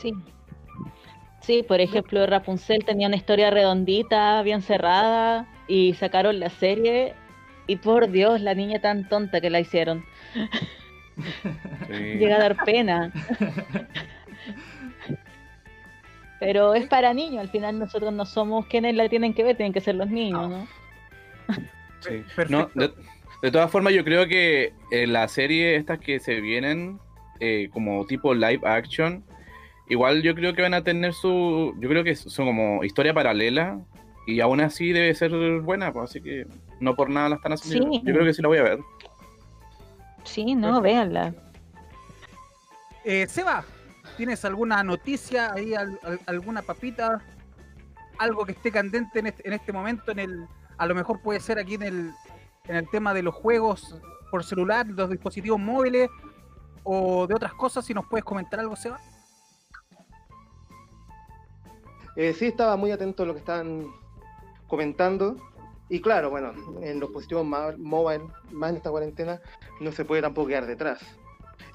Speaker 6: Sí. Sí, por ejemplo, Rapunzel tenía una historia redondita, bien cerrada, y sacaron la serie, y por Dios, la niña tan tonta que la hicieron.
Speaker 4: Sí.
Speaker 6: Llega a dar pena. Pero es para niños, al final nosotros no somos quienes la tienen que ver, tienen que ser los niños, ¿no?
Speaker 4: Sí.
Speaker 3: Perfecto.
Speaker 4: No, de, de todas formas, yo creo que en la serie estas que se vienen eh, como tipo live action, igual yo creo que van a tener su, yo creo que son como historia paralela y aún así debe ser buena, pues, así que no por nada la están haciendo.
Speaker 6: Sí.
Speaker 4: Yo, creo que sí la voy a ver.
Speaker 6: Sí, no, véanla.
Speaker 3: Eh, Seba, ¿tienes alguna noticia ahí, al- al- alguna papita? Algo que esté candente en este, en este momento, en el, a lo mejor puede ser aquí en el, en el tema de los juegos por celular, los dispositivos móviles o de otras cosas, si nos puedes comentar algo, Seba.
Speaker 7: Eh, sí, estaba muy atento a lo que estaban comentando. Y claro, bueno, en los dispositivos mobile, más en esta cuarentena, no se puede tampoco quedar detrás.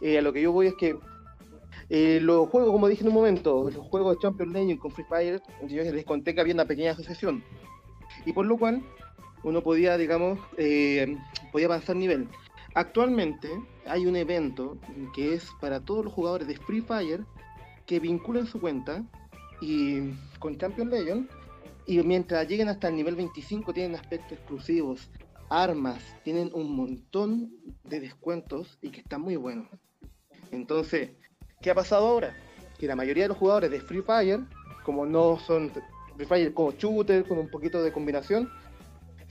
Speaker 7: Eh, a lo que yo voy es que eh, los juegos, como dije en un momento, los juegos de Champions League con Free Fire, yo les conté que había una pequeña asociación. Y por lo cual uno podía, digamos, eh, podía avanzar nivel. Actualmente hay un evento que es para todos los jugadores de Free Fire que vinculen su cuenta y con Champion Legend y mientras lleguen hasta el nivel 25 tienen aspectos exclusivos, armas, tienen un montón de descuentos y que están muy buenos. Entonces, ¿qué ha pasado ahora? Que la mayoría de los jugadores de Free Fire, como no son Free Fire como shooter, con un poquito de combinación,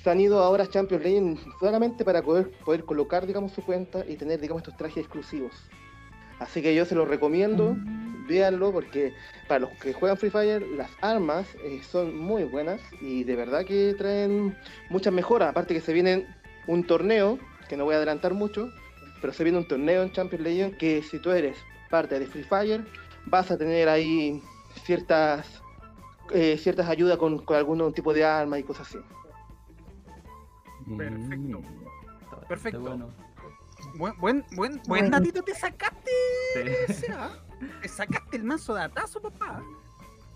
Speaker 7: se han ido ahora a Champions Legend solamente para poder, poder colocar, digamos, su cuenta y tener, digamos, estos trajes exclusivos. Así que yo se los recomiendo. Véanlo porque para los que juegan Free Fire, las armas eh, son muy buenas y de verdad que traen muchas mejoras. Aparte que se viene un torneo, que no voy a adelantar mucho, pero se viene un torneo en Champions League que si tú eres parte de Free Fire, vas a tener ahí ciertas eh, ciertas ayudas con, con algún tipo de arma y cosas así.
Speaker 3: Perfecto.
Speaker 5: Está-
Speaker 3: Perfecto.
Speaker 5: bueno.
Speaker 3: Buen, buen, buen, buen datito te sacaste,
Speaker 5: Sí.
Speaker 3: Te sacaste el manso datazo, papá.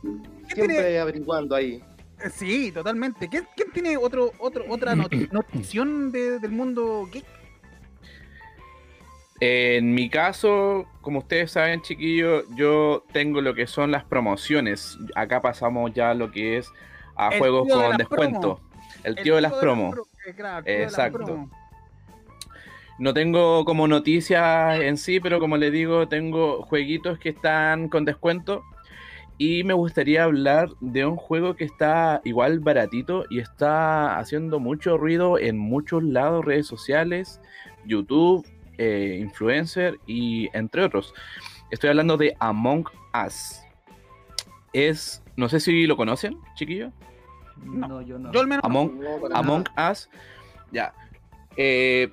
Speaker 3: ¿Quién
Speaker 7: Siempre
Speaker 3: tiene-
Speaker 7: averiguando ahí.
Speaker 3: eh, Sí, totalmente. ¿Quién, quién tiene otro, otro, otra noti- [CLEARS THROAT] notición de- del mundo geek?
Speaker 4: En mi caso, como ustedes saben, chiquillos, yo tengo lo que son las promociones. Acá pasamos ya a lo que es a
Speaker 3: El
Speaker 4: juegos
Speaker 3: de
Speaker 4: con descuento. El tío de las promos.
Speaker 3: pro- eh, claro, el tío de las
Speaker 4: Exacto. No tengo como noticias en sí, pero como les digo, tengo jueguitos que están con descuento. Y me gustaría hablar de un juego que está igual baratito y está haciendo mucho ruido en muchos lados, redes sociales, YouTube, eh, influencer y entre otros. Estoy hablando de Among Us. Es, no sé si lo conocen, chiquillos.
Speaker 3: No.
Speaker 5: No, yo no.
Speaker 3: Yo al menos.
Speaker 4: Among,
Speaker 7: No,
Speaker 4: Among. Us, ya. Eh,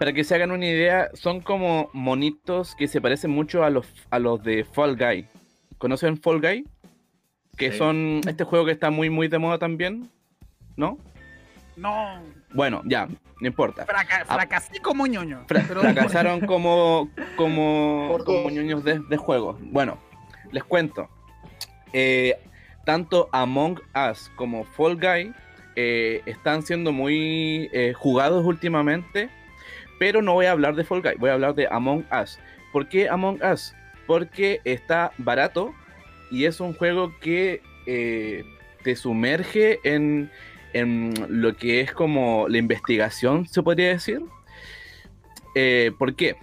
Speaker 4: para que se hagan una idea, son como monitos que se parecen mucho a los, a los de Fall Guy. ¿Conocen Fall Guy? Que
Speaker 5: Sí.
Speaker 4: son este juego que está muy, muy de moda también, ¿no?
Speaker 3: No.
Speaker 4: Bueno, ya, no importa.
Speaker 3: fraca- fracasé como ñoño.
Speaker 4: Fra-
Speaker 3: pero-
Speaker 4: fracasaron como, como, como ñoños de, de juego. Bueno, les cuento. Eh, tanto Among Us como Fall Guy eh, están siendo muy eh, jugados últimamente, pero no voy a hablar de Fall Guy, voy a hablar de Among Us. ¿Por qué Among Us? Porque está barato y es un juego que eh, te sumerge en, en lo que es como la investigación, se podría decir. Eh, ¿Por qué?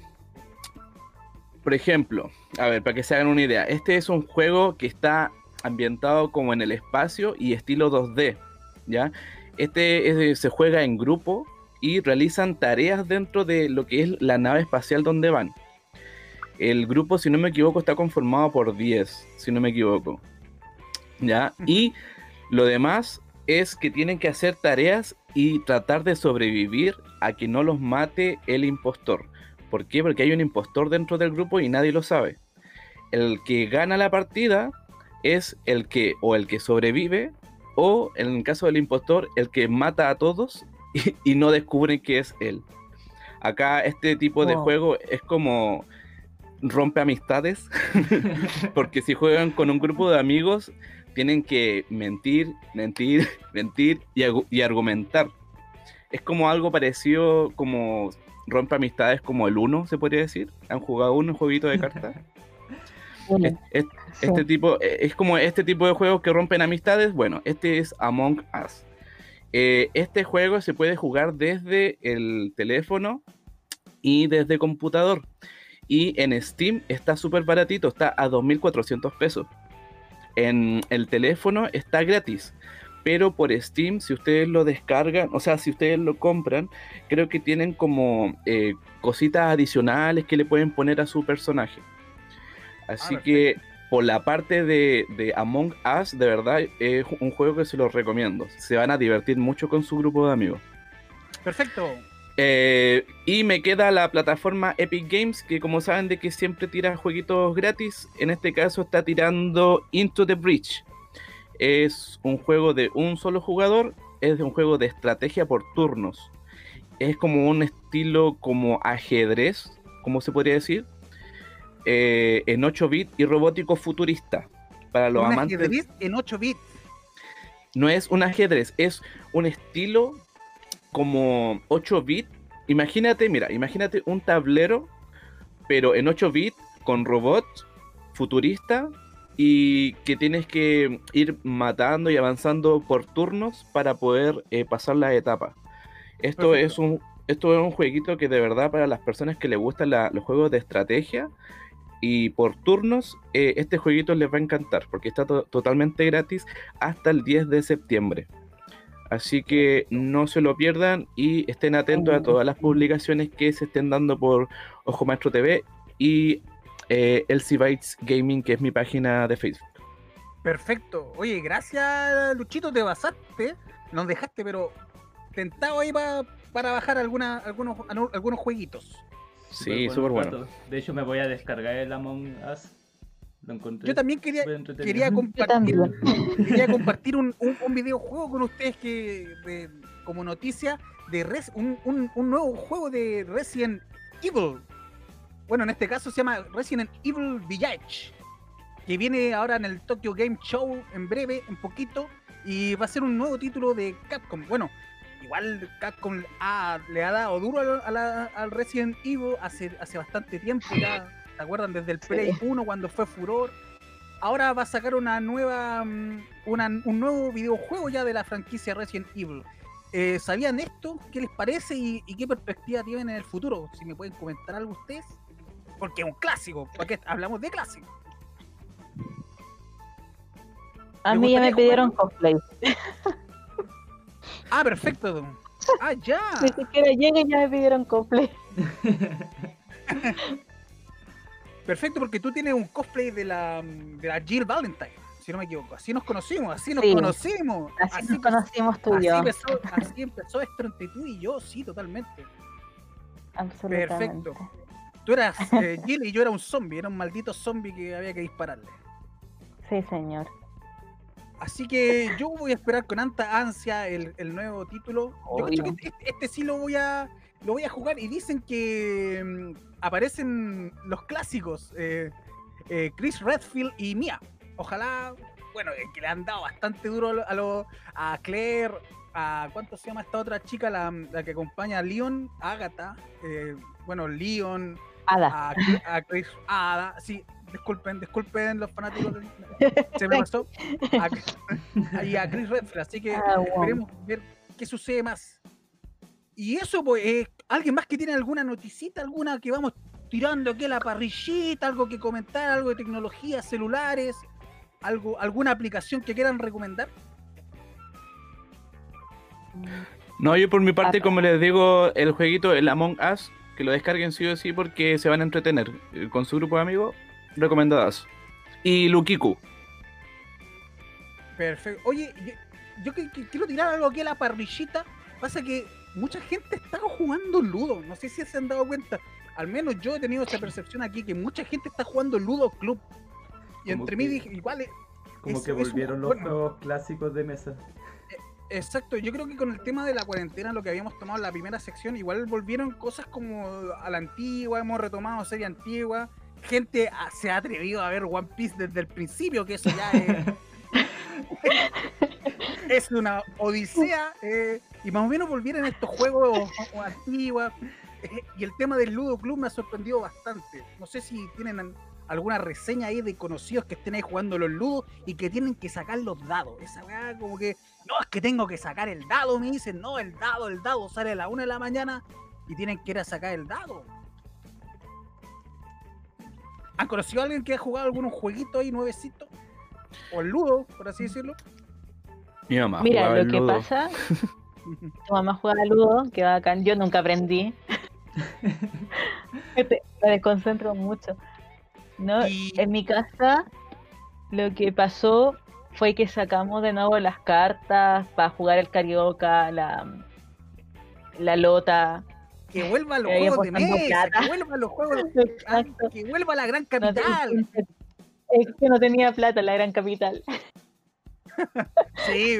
Speaker 4: Por ejemplo, a ver, para que se hagan una idea, este es un juego que está ambientado como en el espacio y estilo 2D, ¿ya? Este es- se juega en grupo y realizan tareas dentro de lo que es la nave espacial donde van. El grupo, si no me equivoco, está conformado por 10, si no me equivoco. ¿Ya? Y lo demás es que tienen que hacer tareas y tratar de sobrevivir a que no los mate el impostor. ¿Por qué? Porque hay un impostor dentro del grupo y nadie lo sabe. El que gana la partida es el que o el que sobrevive o en el caso del impostor el que mata a todos y, [LAUGHS] y no descubren que es él. Acá este tipo de juego es como rompe amistades [LAUGHS] porque si juegan con un grupo de amigos tienen que mentir, mentir, [LAUGHS] mentir y, y argumentar. Es como algo parecido como rompe amistades como el uno, se podría decir. ¿Han jugado uno, un jueguito de cartas?
Speaker 6: Uno.
Speaker 4: Es- es-
Speaker 6: Sí.
Speaker 4: este tipo, eh, es como este tipo de juegos que rompen amistades. Bueno, este es Among Us. Eh, este juego se puede jugar desde el teléfono y desde computador. Y en Steam está súper baratito, está a 2.400 pesos. En el teléfono está gratis. Pero por Steam, si ustedes lo descargan, o sea, si ustedes lo compran, creo que tienen como eh, cositas adicionales que le pueden poner a su personaje. Así
Speaker 3: Ah,
Speaker 4: que por la parte de, de Among Us, de verdad, es un juego que se los recomiendo. Se van a divertir mucho con su grupo de amigos.
Speaker 3: Perfecto.
Speaker 4: Eh, y me queda la plataforma Epic Games, que como saben de que siempre tira jueguitos gratis, en este caso está tirando Into the Breach. Es un juego de un solo jugador, es un juego de estrategia por turnos. Es como un estilo como ajedrez, como se podría decir, eh, en 8 bits y robótico futurista. Para los
Speaker 3: Un
Speaker 4: amantes
Speaker 3: ajedrez en 8 bits.
Speaker 4: no es un ajedrez, es un estilo como 8 bits. Imagínate, mira, imagínate un tablero, pero en 8 bits con robots futurista y que tienes que ir matando y avanzando por turnos para poder eh, pasar las etapas. Esto
Speaker 3: Perfecto.
Speaker 4: es un esto es un jueguito que de verdad para las personas que les gustan la- los juegos de estrategia y por turnos, eh, este jueguito les va a encantar porque está to- totalmente gratis hasta el 10 de septiembre. Así que no se lo pierdan y estén atentos a todas las publicaciones que se estén dando por Ojo Maestro TV y eh, Elsie Bytes Gaming, que es mi página de Facebook.
Speaker 3: Perfecto. Oye, gracias, Luchito, te basaste. Nos dejaste, pero tentado ahí pa- para bajar alguna, algunos, algunos jueguitos.
Speaker 4: Sí, súper bueno.
Speaker 5: rato. De hecho, me voy a descargar el Among Us. Lo encontré.
Speaker 3: Yo también quería, quería
Speaker 6: Yo
Speaker 3: compartir,
Speaker 6: también.
Speaker 3: quería compartir un, un- un videojuego con ustedes que de- como noticia de Res- un, un- un nuevo juego de Resident Evil. Bueno, en este caso se llama Resident Evil Village, que viene ahora en el Tokyo Game Show en breve, en poquito, y va a ser un nuevo título de Capcom. Bueno, igual Capcom le ha dado duro al, a la- al Resident Evil hace, hace bastante tiempo ya. ¿Se acuerdan? Desde el
Speaker 6: Sí.
Speaker 3: Play 1 cuando fue furor. Ahora va a sacar una nueva, mm, una- un nuevo videojuego ya de la franquicia Resident Evil. Eh, ¿Sabían esto? ¿Qué les parece y, y qué perspectiva tienen en el futuro? Si me pueden comentar algo ustedes. Porque es un clásico, porque hablamos de clásico.
Speaker 6: A
Speaker 3: ¿Me
Speaker 6: mí ya me pidieron cosplay. [LAUGHS]
Speaker 3: Ah, perfecto. Ah, ya.
Speaker 6: Ni siquiera llegué y ya me pidieron cosplay.
Speaker 3: Perfecto, porque tú tienes un cosplay de la, de la Jill Valentine, si no me equivoco. Así nos conocimos, así nos
Speaker 6: Sí.
Speaker 3: conocimos.
Speaker 6: Así nos conocimos tú y
Speaker 3: así
Speaker 6: yo.
Speaker 3: empezó, [LAUGHS] así empezó esto entre tú y yo, sí, totalmente.
Speaker 6: Absolutamente.
Speaker 3: Perfecto. Tú eras eh, Jill y yo era un zombie, era un maldito zombie que había que dispararle.
Speaker 6: Sí, señor.
Speaker 3: Así que yo voy a esperar con tanta ansia el, el nuevo título. Yo creo que este, este sí lo voy a lo voy a jugar y dicen que mm, aparecen los clásicos eh, eh, Chris Redfield y Mia. Ojalá, bueno, eh, que le han dado bastante duro a, lo- a, lo- a Claire, a ¿cuánto se llama esta otra chica la, la que acompaña a Leon? Agatha, eh, bueno, Leon,
Speaker 6: Ada.
Speaker 3: a, a Chris Ada, sí, disculpen, disculpen los fanáticos, de- se me pasó, a, y a Chris Redfield, así que
Speaker 6: Ah, wow.
Speaker 3: esperemos ver qué sucede más. Y eso, pues, eh, ¿alguien más que tiene alguna noticita, alguna que vamos tirando aquí a la parrillita, algo que comentar, algo de tecnología, celulares, algo, alguna aplicación que quieran recomendar?
Speaker 4: No, yo por mi parte, como les digo, el jueguito, el Among Us, que lo descarguen sí o sí porque se van a entretener eh, con su grupo de amigos, recomendadas. Y Lukiku.
Speaker 3: Perfecto. Oye, yo, yo que- que quiero tirar algo aquí a la parrillita. Pasa que mucha gente está jugando Ludo. No sé si se han dado cuenta. Al menos yo he tenido esa percepción aquí que mucha gente está jugando Ludo Club. Y entre mí dije, igual, es-
Speaker 5: Como
Speaker 3: es-
Speaker 5: que
Speaker 3: es un
Speaker 5: volvieron los
Speaker 3: bueno.
Speaker 5: juegos clásicos de mesa.
Speaker 3: Exacto. Yo creo que con el tema de la cuarentena, lo que habíamos tomado en la primera sección, igual volvieron cosas como a la antigua. Hemos retomado serie antigua. Gente se ha atrevido a ver One Piece desde el principio, que eso ya es. [LAUGHS] es una odisea eh, y más o menos volvieron estos juegos antiguos eh, y el tema del Ludo Club me ha sorprendido bastante no sé si tienen alguna reseña ahí de conocidos que estén ahí jugando los ludos y que tienen que sacar los dados esa weá como que no es que tengo que sacar el dado me dicen no el dado el dado sale a la una de la mañana y tienen que ir a sacar el dado ¿Han conocido a alguien que ha jugado algunos jueguitos ahí nuevecitos? O el ludo, por así decirlo.
Speaker 4: Mi mamá
Speaker 6: Mira, lo que
Speaker 4: Ludo.
Speaker 6: pasa, [LAUGHS] tu mamá juega Ludo, que bacán. Yo nunca aprendí. [LAUGHS] Me desconcentro mucho. No,
Speaker 3: Y-
Speaker 6: en mi casa lo que pasó fue que sacamos de nuevo las cartas para jugar el carioca, la, la lota.
Speaker 3: Que vuelvan los
Speaker 6: Ahí
Speaker 3: juegos de mesa,
Speaker 6: plata.
Speaker 3: que vuelvan los juegos. [LAUGHS]
Speaker 6: Exacto.
Speaker 3: que vuelva la gran
Speaker 6: No
Speaker 3: capital.
Speaker 6: es que no tenía plata la gran capital. [LAUGHS]
Speaker 3: Sí,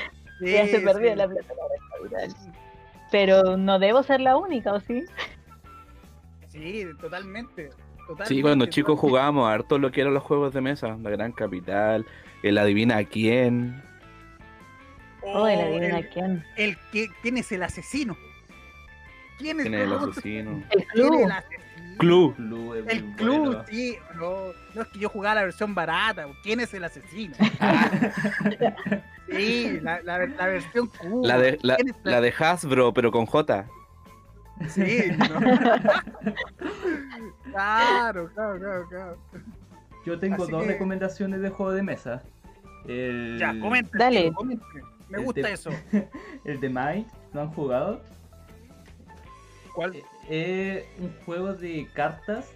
Speaker 3: [LAUGHS]
Speaker 6: ya se perdió
Speaker 3: sí.
Speaker 6: la plata la gran capital. Pero no debo ser la única, ¿o sí?
Speaker 3: Sí, totalmente. Totalmente
Speaker 4: Sí, cuando chicos jugábamos harto lo que eran los juegos de mesa, la gran capital, el adivina quién.
Speaker 6: Oh, el
Speaker 3: Oh,
Speaker 6: adivina
Speaker 3: el,
Speaker 6: quién.
Speaker 3: el ¿Quién es el asesino? ¿Quién es,
Speaker 4: ¿Quién es el
Speaker 3: ¿cómo-
Speaker 4: asesino?
Speaker 6: El
Speaker 3: ¿Quién es
Speaker 6: club.
Speaker 3: el asesino?
Speaker 4: Club.
Speaker 3: El
Speaker 5: muy
Speaker 3: club,
Speaker 5: bueno.
Speaker 3: sí. No, no es que yo jugaba la versión barata. ¿Quién es el asesino? [LAUGHS] sí, la, la, la versión Q.
Speaker 4: La de, la,
Speaker 3: ¿Quién es
Speaker 4: la de Hasbro, pero con J.
Speaker 3: Sí, ¿no? [LAUGHS] claro, claro, claro, claro.
Speaker 5: Yo tengo
Speaker 3: Así
Speaker 5: dos
Speaker 3: que-
Speaker 5: recomendaciones de juego de mesa. El,
Speaker 3: Ya, comente.
Speaker 6: Dale.
Speaker 3: tío, comente. Me
Speaker 5: El
Speaker 3: gusta eso. [LAUGHS]
Speaker 5: el de Might, ¿lo han jugado?
Speaker 3: ¿Cuál?
Speaker 5: Eh, Es un juego de cartas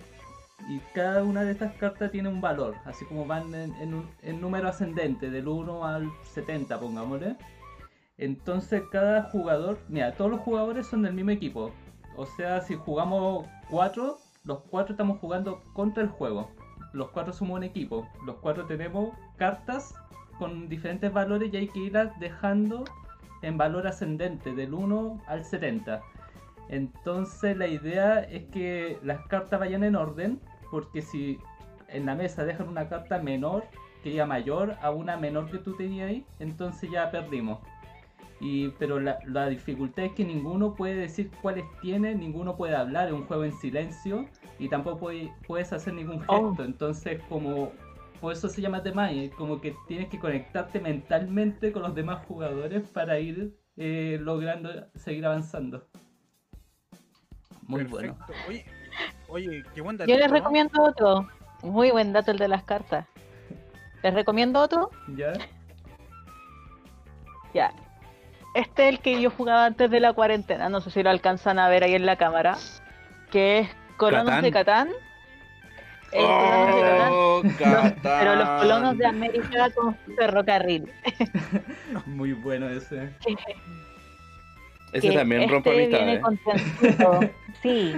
Speaker 5: y cada una de estas cartas tiene un valor, así como van en, en un- en número ascendente, del 1 al 70, pongámosle. Entonces cada jugador, mira, todos los jugadores son del mismo equipo. O sea, si jugamos 4, los 4 estamos jugando contra el juego. Los 4 somos un equipo. Los 4 tenemos cartas con diferentes valores y hay que irlas dejando en valor ascendente, del 1 al 70. Entonces la idea es que las cartas vayan en orden, porque si en la mesa dejan una carta menor que ya mayor a una menor que tú tenías ahí, entonces ya perdimos. Y, pero la, la dificultad es que ninguno puede decir cuáles tiene, ninguno puede hablar, es un juego en silencio y tampoco puede- puedes hacer ningún gesto.
Speaker 6: Oh.
Speaker 5: Entonces como por eso se llama The Mind, como que tienes que conectarte mentalmente con los demás jugadores para ir eh, logrando seguir avanzando. Muy bueno.
Speaker 3: Oye, oye, qué buen
Speaker 6: Yo
Speaker 3: datito,
Speaker 6: les
Speaker 3: ¿no?
Speaker 6: recomiendo otro. Muy buen dato el de las cartas. Les recomiendo otro.
Speaker 5: ¿Ya?
Speaker 6: Ya. Este es el que yo jugaba antes de la cuarentena. No sé si lo alcanzan a ver ahí en la cámara. Que es Colonos
Speaker 4: Catán.
Speaker 6: de Catán. El de Catán.
Speaker 4: Oh,
Speaker 6: Pero los colonos de. América con ferrocarril. [LAUGHS]
Speaker 5: Muy bueno ese.
Speaker 4: Ese
Speaker 6: que
Speaker 4: también rompe
Speaker 6: este trencito. Sí,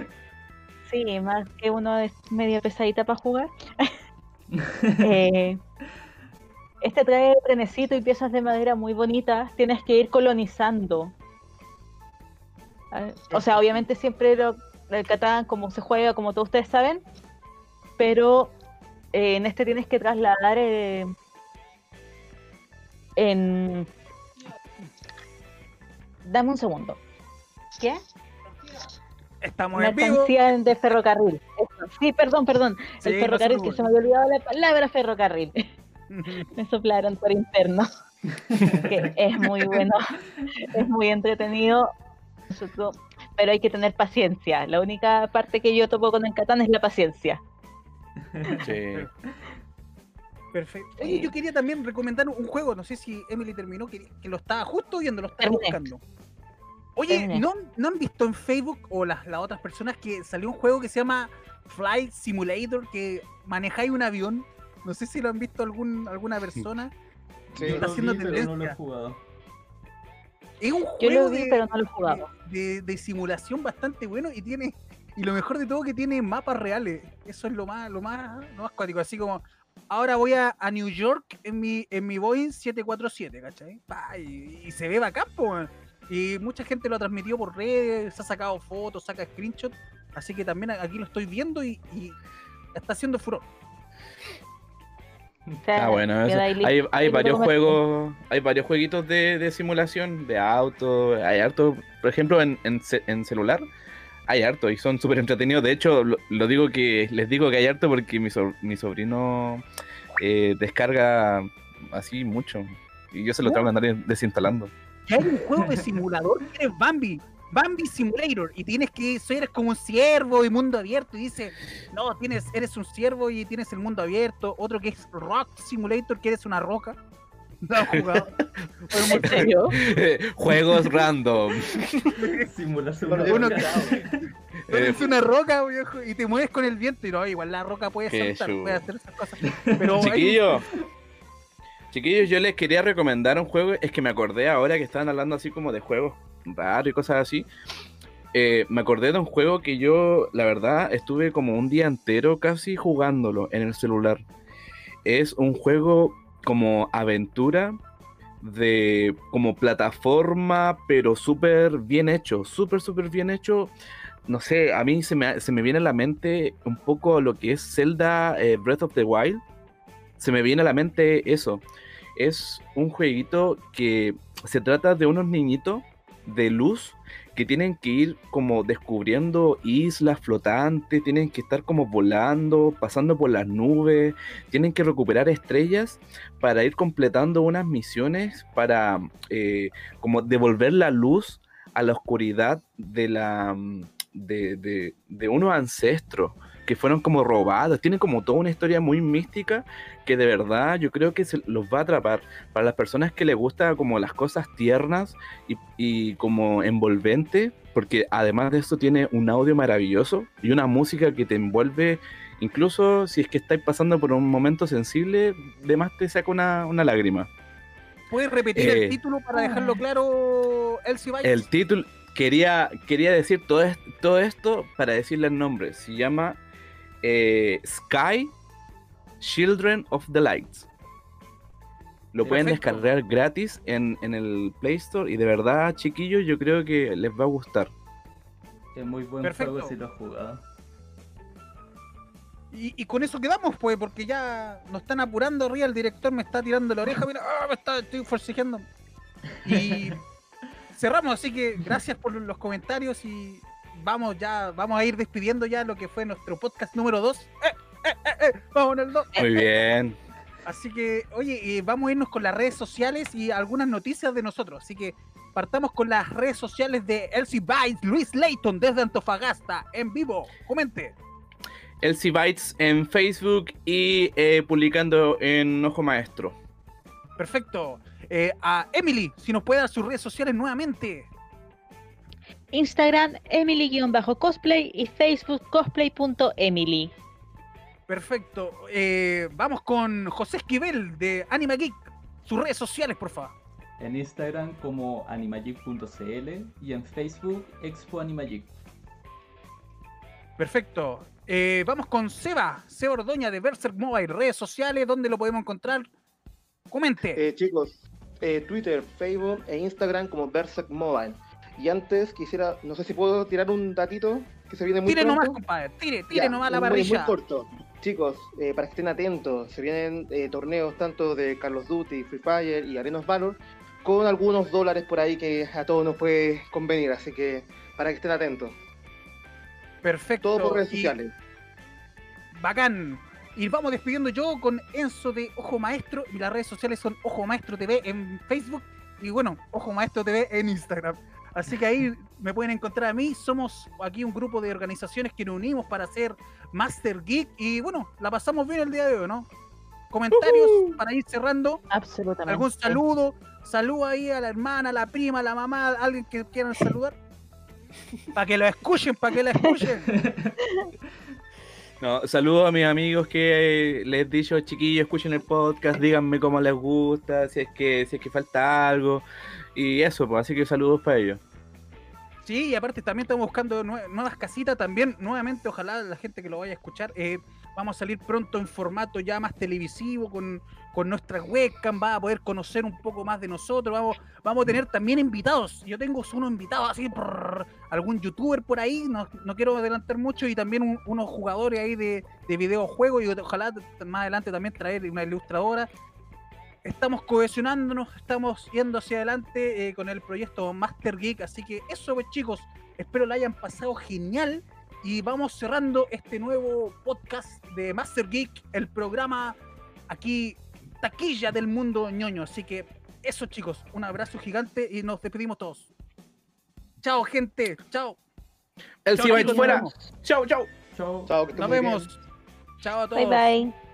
Speaker 6: sí, más que uno es medio pesadita para jugar. [LAUGHS] Eh, este trae trenecito y piezas de madera muy bonitas. Tienes que ir colonizando. Ah, O sea, obviamente siempre lo, el Catán, como se juega, como todos ustedes saben, pero eh, en este tienes que trasladar eh, en... Dame un segundo. ¿Qué?
Speaker 3: Estamos en vivo.
Speaker 6: Mercancía de ferrocarril. Sí, perdón, perdón.
Speaker 3: Sí,
Speaker 6: el
Speaker 3: no se
Speaker 6: ferrocarril, que se me había olvidado la palabra ferrocarril. [LAUGHS] [LAUGHS] Me soplaron por interno. [LAUGHS] que es muy bueno, es muy entretenido. Pero hay que tener paciencia. La única parte que yo topo con el Catán es la paciencia.
Speaker 4: Sí.
Speaker 3: Perfecto. Oye, yo quería también recomendar un juego, no sé si Emily terminó, que, que lo estaba justo viendo, lo estaba
Speaker 6: Terminé.
Speaker 3: buscando. Oye. ¿no, ¿no han visto en Facebook o las, las otras personas que salió un juego que se llama Flight Simulator, que manejáis un avión? No sé si lo han visto algún, alguna persona.
Speaker 7: Sí.
Speaker 5: Yo
Speaker 3: está
Speaker 5: lo
Speaker 3: haciendo
Speaker 5: vi, pero no lo he
Speaker 3: tendencia.
Speaker 5: jugado.
Speaker 3: Es un
Speaker 6: Yo
Speaker 3: juego
Speaker 6: lo vi,
Speaker 3: de,
Speaker 6: pero no lo he jugado.
Speaker 3: de- de simulación bastante bueno y tiene y lo mejor de todo que tiene mapas reales. Eso es lo más lo más lo más cuático, así como ahora voy a, a New York en mi en mi Boeing 747, ¿cachai? Pa, y, y se ve bacán, weón. Y mucha gente lo ha transmitido por redes, se ha sacado fotos, saca screenshots, así que también aquí lo estoy viendo y, y está haciendo furor.
Speaker 6: O [LAUGHS] sea,
Speaker 4: Ah, bueno, eso. Hay, hay
Speaker 6: Yo
Speaker 4: varios juegos, hay varios jueguitos de, de simulación, de auto, hay harto, por ejemplo, en, en, ce- en celular, hay harto y son súper entretenidos. De hecho, lo, lo digo que les digo que hay harto porque mi, so- mi sobrino eh, descarga así mucho y yo se lo tengo que andar desinstalando.
Speaker 3: Hay un juego de simulador [LAUGHS] que es Bambi. Bambi Simulator y tienes que ser como un ciervo y mundo abierto y dice, no, tienes, eres un ciervo y tienes el mundo abierto, otro que es Rock Simulator, que eres una roca. [LAUGHS] No jugado.
Speaker 6: ¿En serio? [LAUGHS] [LAUGHS]
Speaker 4: Juegos random.
Speaker 3: Uno que- Tú eres una roca, viejo, y te mueves con el viento y no, igual la roca puede saltar, puede hacer esas cosas. Pero hay-
Speaker 4: Chiquillos, chiquillos, yo les quería recomendar un juego. Es que me acordé ahora que estaban hablando así como de juegos raros y cosas así. Eh, me acordé de un juego que yo, la verdad, estuve como un día entero casi jugándolo en el celular. Es un juego como aventura de como plataforma, pero súper bien hecho, súper, súper bien hecho. No sé, a mí se me, se me viene a la mente un poco lo que es Zelda eh, Breath of the Wild. Se me viene a la mente eso. Es un jueguito que se trata de unos niñitos de luz que tienen que ir como descubriendo islas flotantes, tienen que estar como volando, pasando por las nubes, tienen que recuperar estrellas para ir completando unas misiones para eh, como devolver la luz a la oscuridad de la mm, de, de- de unos ancestros que fueron como robados. Tienen como toda una historia muy mística que de verdad yo creo que se los va a atrapar. Para las personas que les gusta como las cosas tiernas y, y como envolvente, porque además de eso tiene un audio maravilloso y una música que te envuelve incluso si es que estáis pasando por un momento sensible, de más te saca una, una lágrima.
Speaker 3: ¿Puedes repetir
Speaker 4: Eh.
Speaker 3: el título para dejarlo claro, Elsie Bites?
Speaker 4: El título, quería, quería decir todo, todo esto para decirle el nombre. Se llama eh, Sky Children of the Lights. Lo pueden descargar gratis en, en el Play Store y de verdad, chiquillos, yo creo que les va a gustar.
Speaker 5: Es muy buen
Speaker 3: Perfecto.
Speaker 5: juego si lo has jugado.
Speaker 3: Y, y con eso quedamos, pues, porque ya nos están apurando arriba, el director me está tirando la oreja, mira, [LAUGHS] ah, me está, estoy forcejeando. Y cerramos, así que gracias por los comentarios y vamos ya, vamos a ir despidiendo ya lo que fue nuestro podcast número 2. ¡Eh, eh, eh! Vamos en el 2.
Speaker 4: Muy bien.
Speaker 3: Así que, oye, vamos a irnos con las redes sociales y algunas noticias de nosotros. Así que partamos con las redes sociales de Elsie Bites, Luis Layton desde Antofagasta, en vivo. Comente.
Speaker 4: Elsie Bytes en Facebook y eh, publicando en Ojo Maestro.
Speaker 3: Perfecto. A Emily, si nos puede dar sus redes sociales nuevamente.
Speaker 6: Instagram, Emily-cosplay y Facebook, cosplay.emily.
Speaker 3: Perfecto. Eh, vamos con José Esquivel de Anima Geek. Sus redes sociales, por favor.
Speaker 5: En Instagram como animagic.cl y en Facebook Expo Animagic.
Speaker 3: Perfecto. Eh, vamos con Seba, Seba Ordoña de Berserk Mobile. Redes sociales, ¿dónde lo podemos encontrar? Comente.
Speaker 7: Eh, chicos, eh, Twitter, Facebook e Instagram como Berserk Mobile. Y antes quisiera, no sé si puedo tirar un datito que se viene muy
Speaker 3: tire
Speaker 7: pronto.
Speaker 3: nomás, compadre. Tire, tire
Speaker 7: Ya,
Speaker 3: nomás la parrilla.
Speaker 7: Muy corto. Chicos, eh, para que estén atentos, se vienen eh, torneos tanto de Call of Duty, Free Fire y Arenas Valor con algunos dólares por ahí que a todos nos puede convenir, así que para que estén atentos.
Speaker 3: Perfecto.
Speaker 7: Todo por redes sociales.
Speaker 3: Bacán. Y vamos despidiendo yo con Enzo de Ojo Maestro. Y las redes sociales son Ojo Maestro TV en Facebook. Y bueno, Ojo Maestro TV en Instagram. Así que ahí me pueden encontrar a mí. Somos aquí un grupo de organizaciones que nos unimos para hacer Master Geek. Y bueno, la pasamos bien el día de hoy, ¿no? Comentarios para ir cerrando.
Speaker 6: Absolutamente.
Speaker 3: ¿Algún saludo? Saludo ahí a la hermana, a la prima, a la mamá, a alguien que quieran saludar. Para que lo escuchen, para que lo escuchen.
Speaker 4: No, saludos a mis amigos que les he dicho, chiquillos, escuchen el podcast, díganme cómo les gusta, si es que, si es que falta algo. Y eso, pues, así que saludos para ellos.
Speaker 3: Sí, y aparte también estamos buscando nue- nuevas casitas también, nuevamente, ojalá la gente que lo vaya a escuchar, eh, vamos a salir pronto en formato ya más televisivo, con, con nuestra webcam, va a poder conocer un poco más de nosotros, vamos, vamos a tener también invitados, yo tengo unos invitados así, prrr, algún youtuber por ahí, no, no quiero adelantar mucho, y también un- unos jugadores ahí de, de videojuegos, y ojalá más adelante también traer una ilustradora. Estamos cohesionándonos, estamos yendo hacia adelante eh, con el proyecto Master Geek, así que eso pues chicos, espero la hayan pasado genial y vamos cerrando este nuevo podcast de Master Geek, el programa aquí taquilla del mundo ñoño, así que eso chicos, un abrazo gigante y nos despedimos todos. Chao gente, chao,
Speaker 4: El
Speaker 3: Chao, chicos,
Speaker 4: fuera.
Speaker 3: nos
Speaker 4: Chau, chau.
Speaker 5: Chao.
Speaker 7: Chao, estén
Speaker 3: nos
Speaker 7: bien.
Speaker 3: vemos. Chao a todos.
Speaker 6: Bye bye.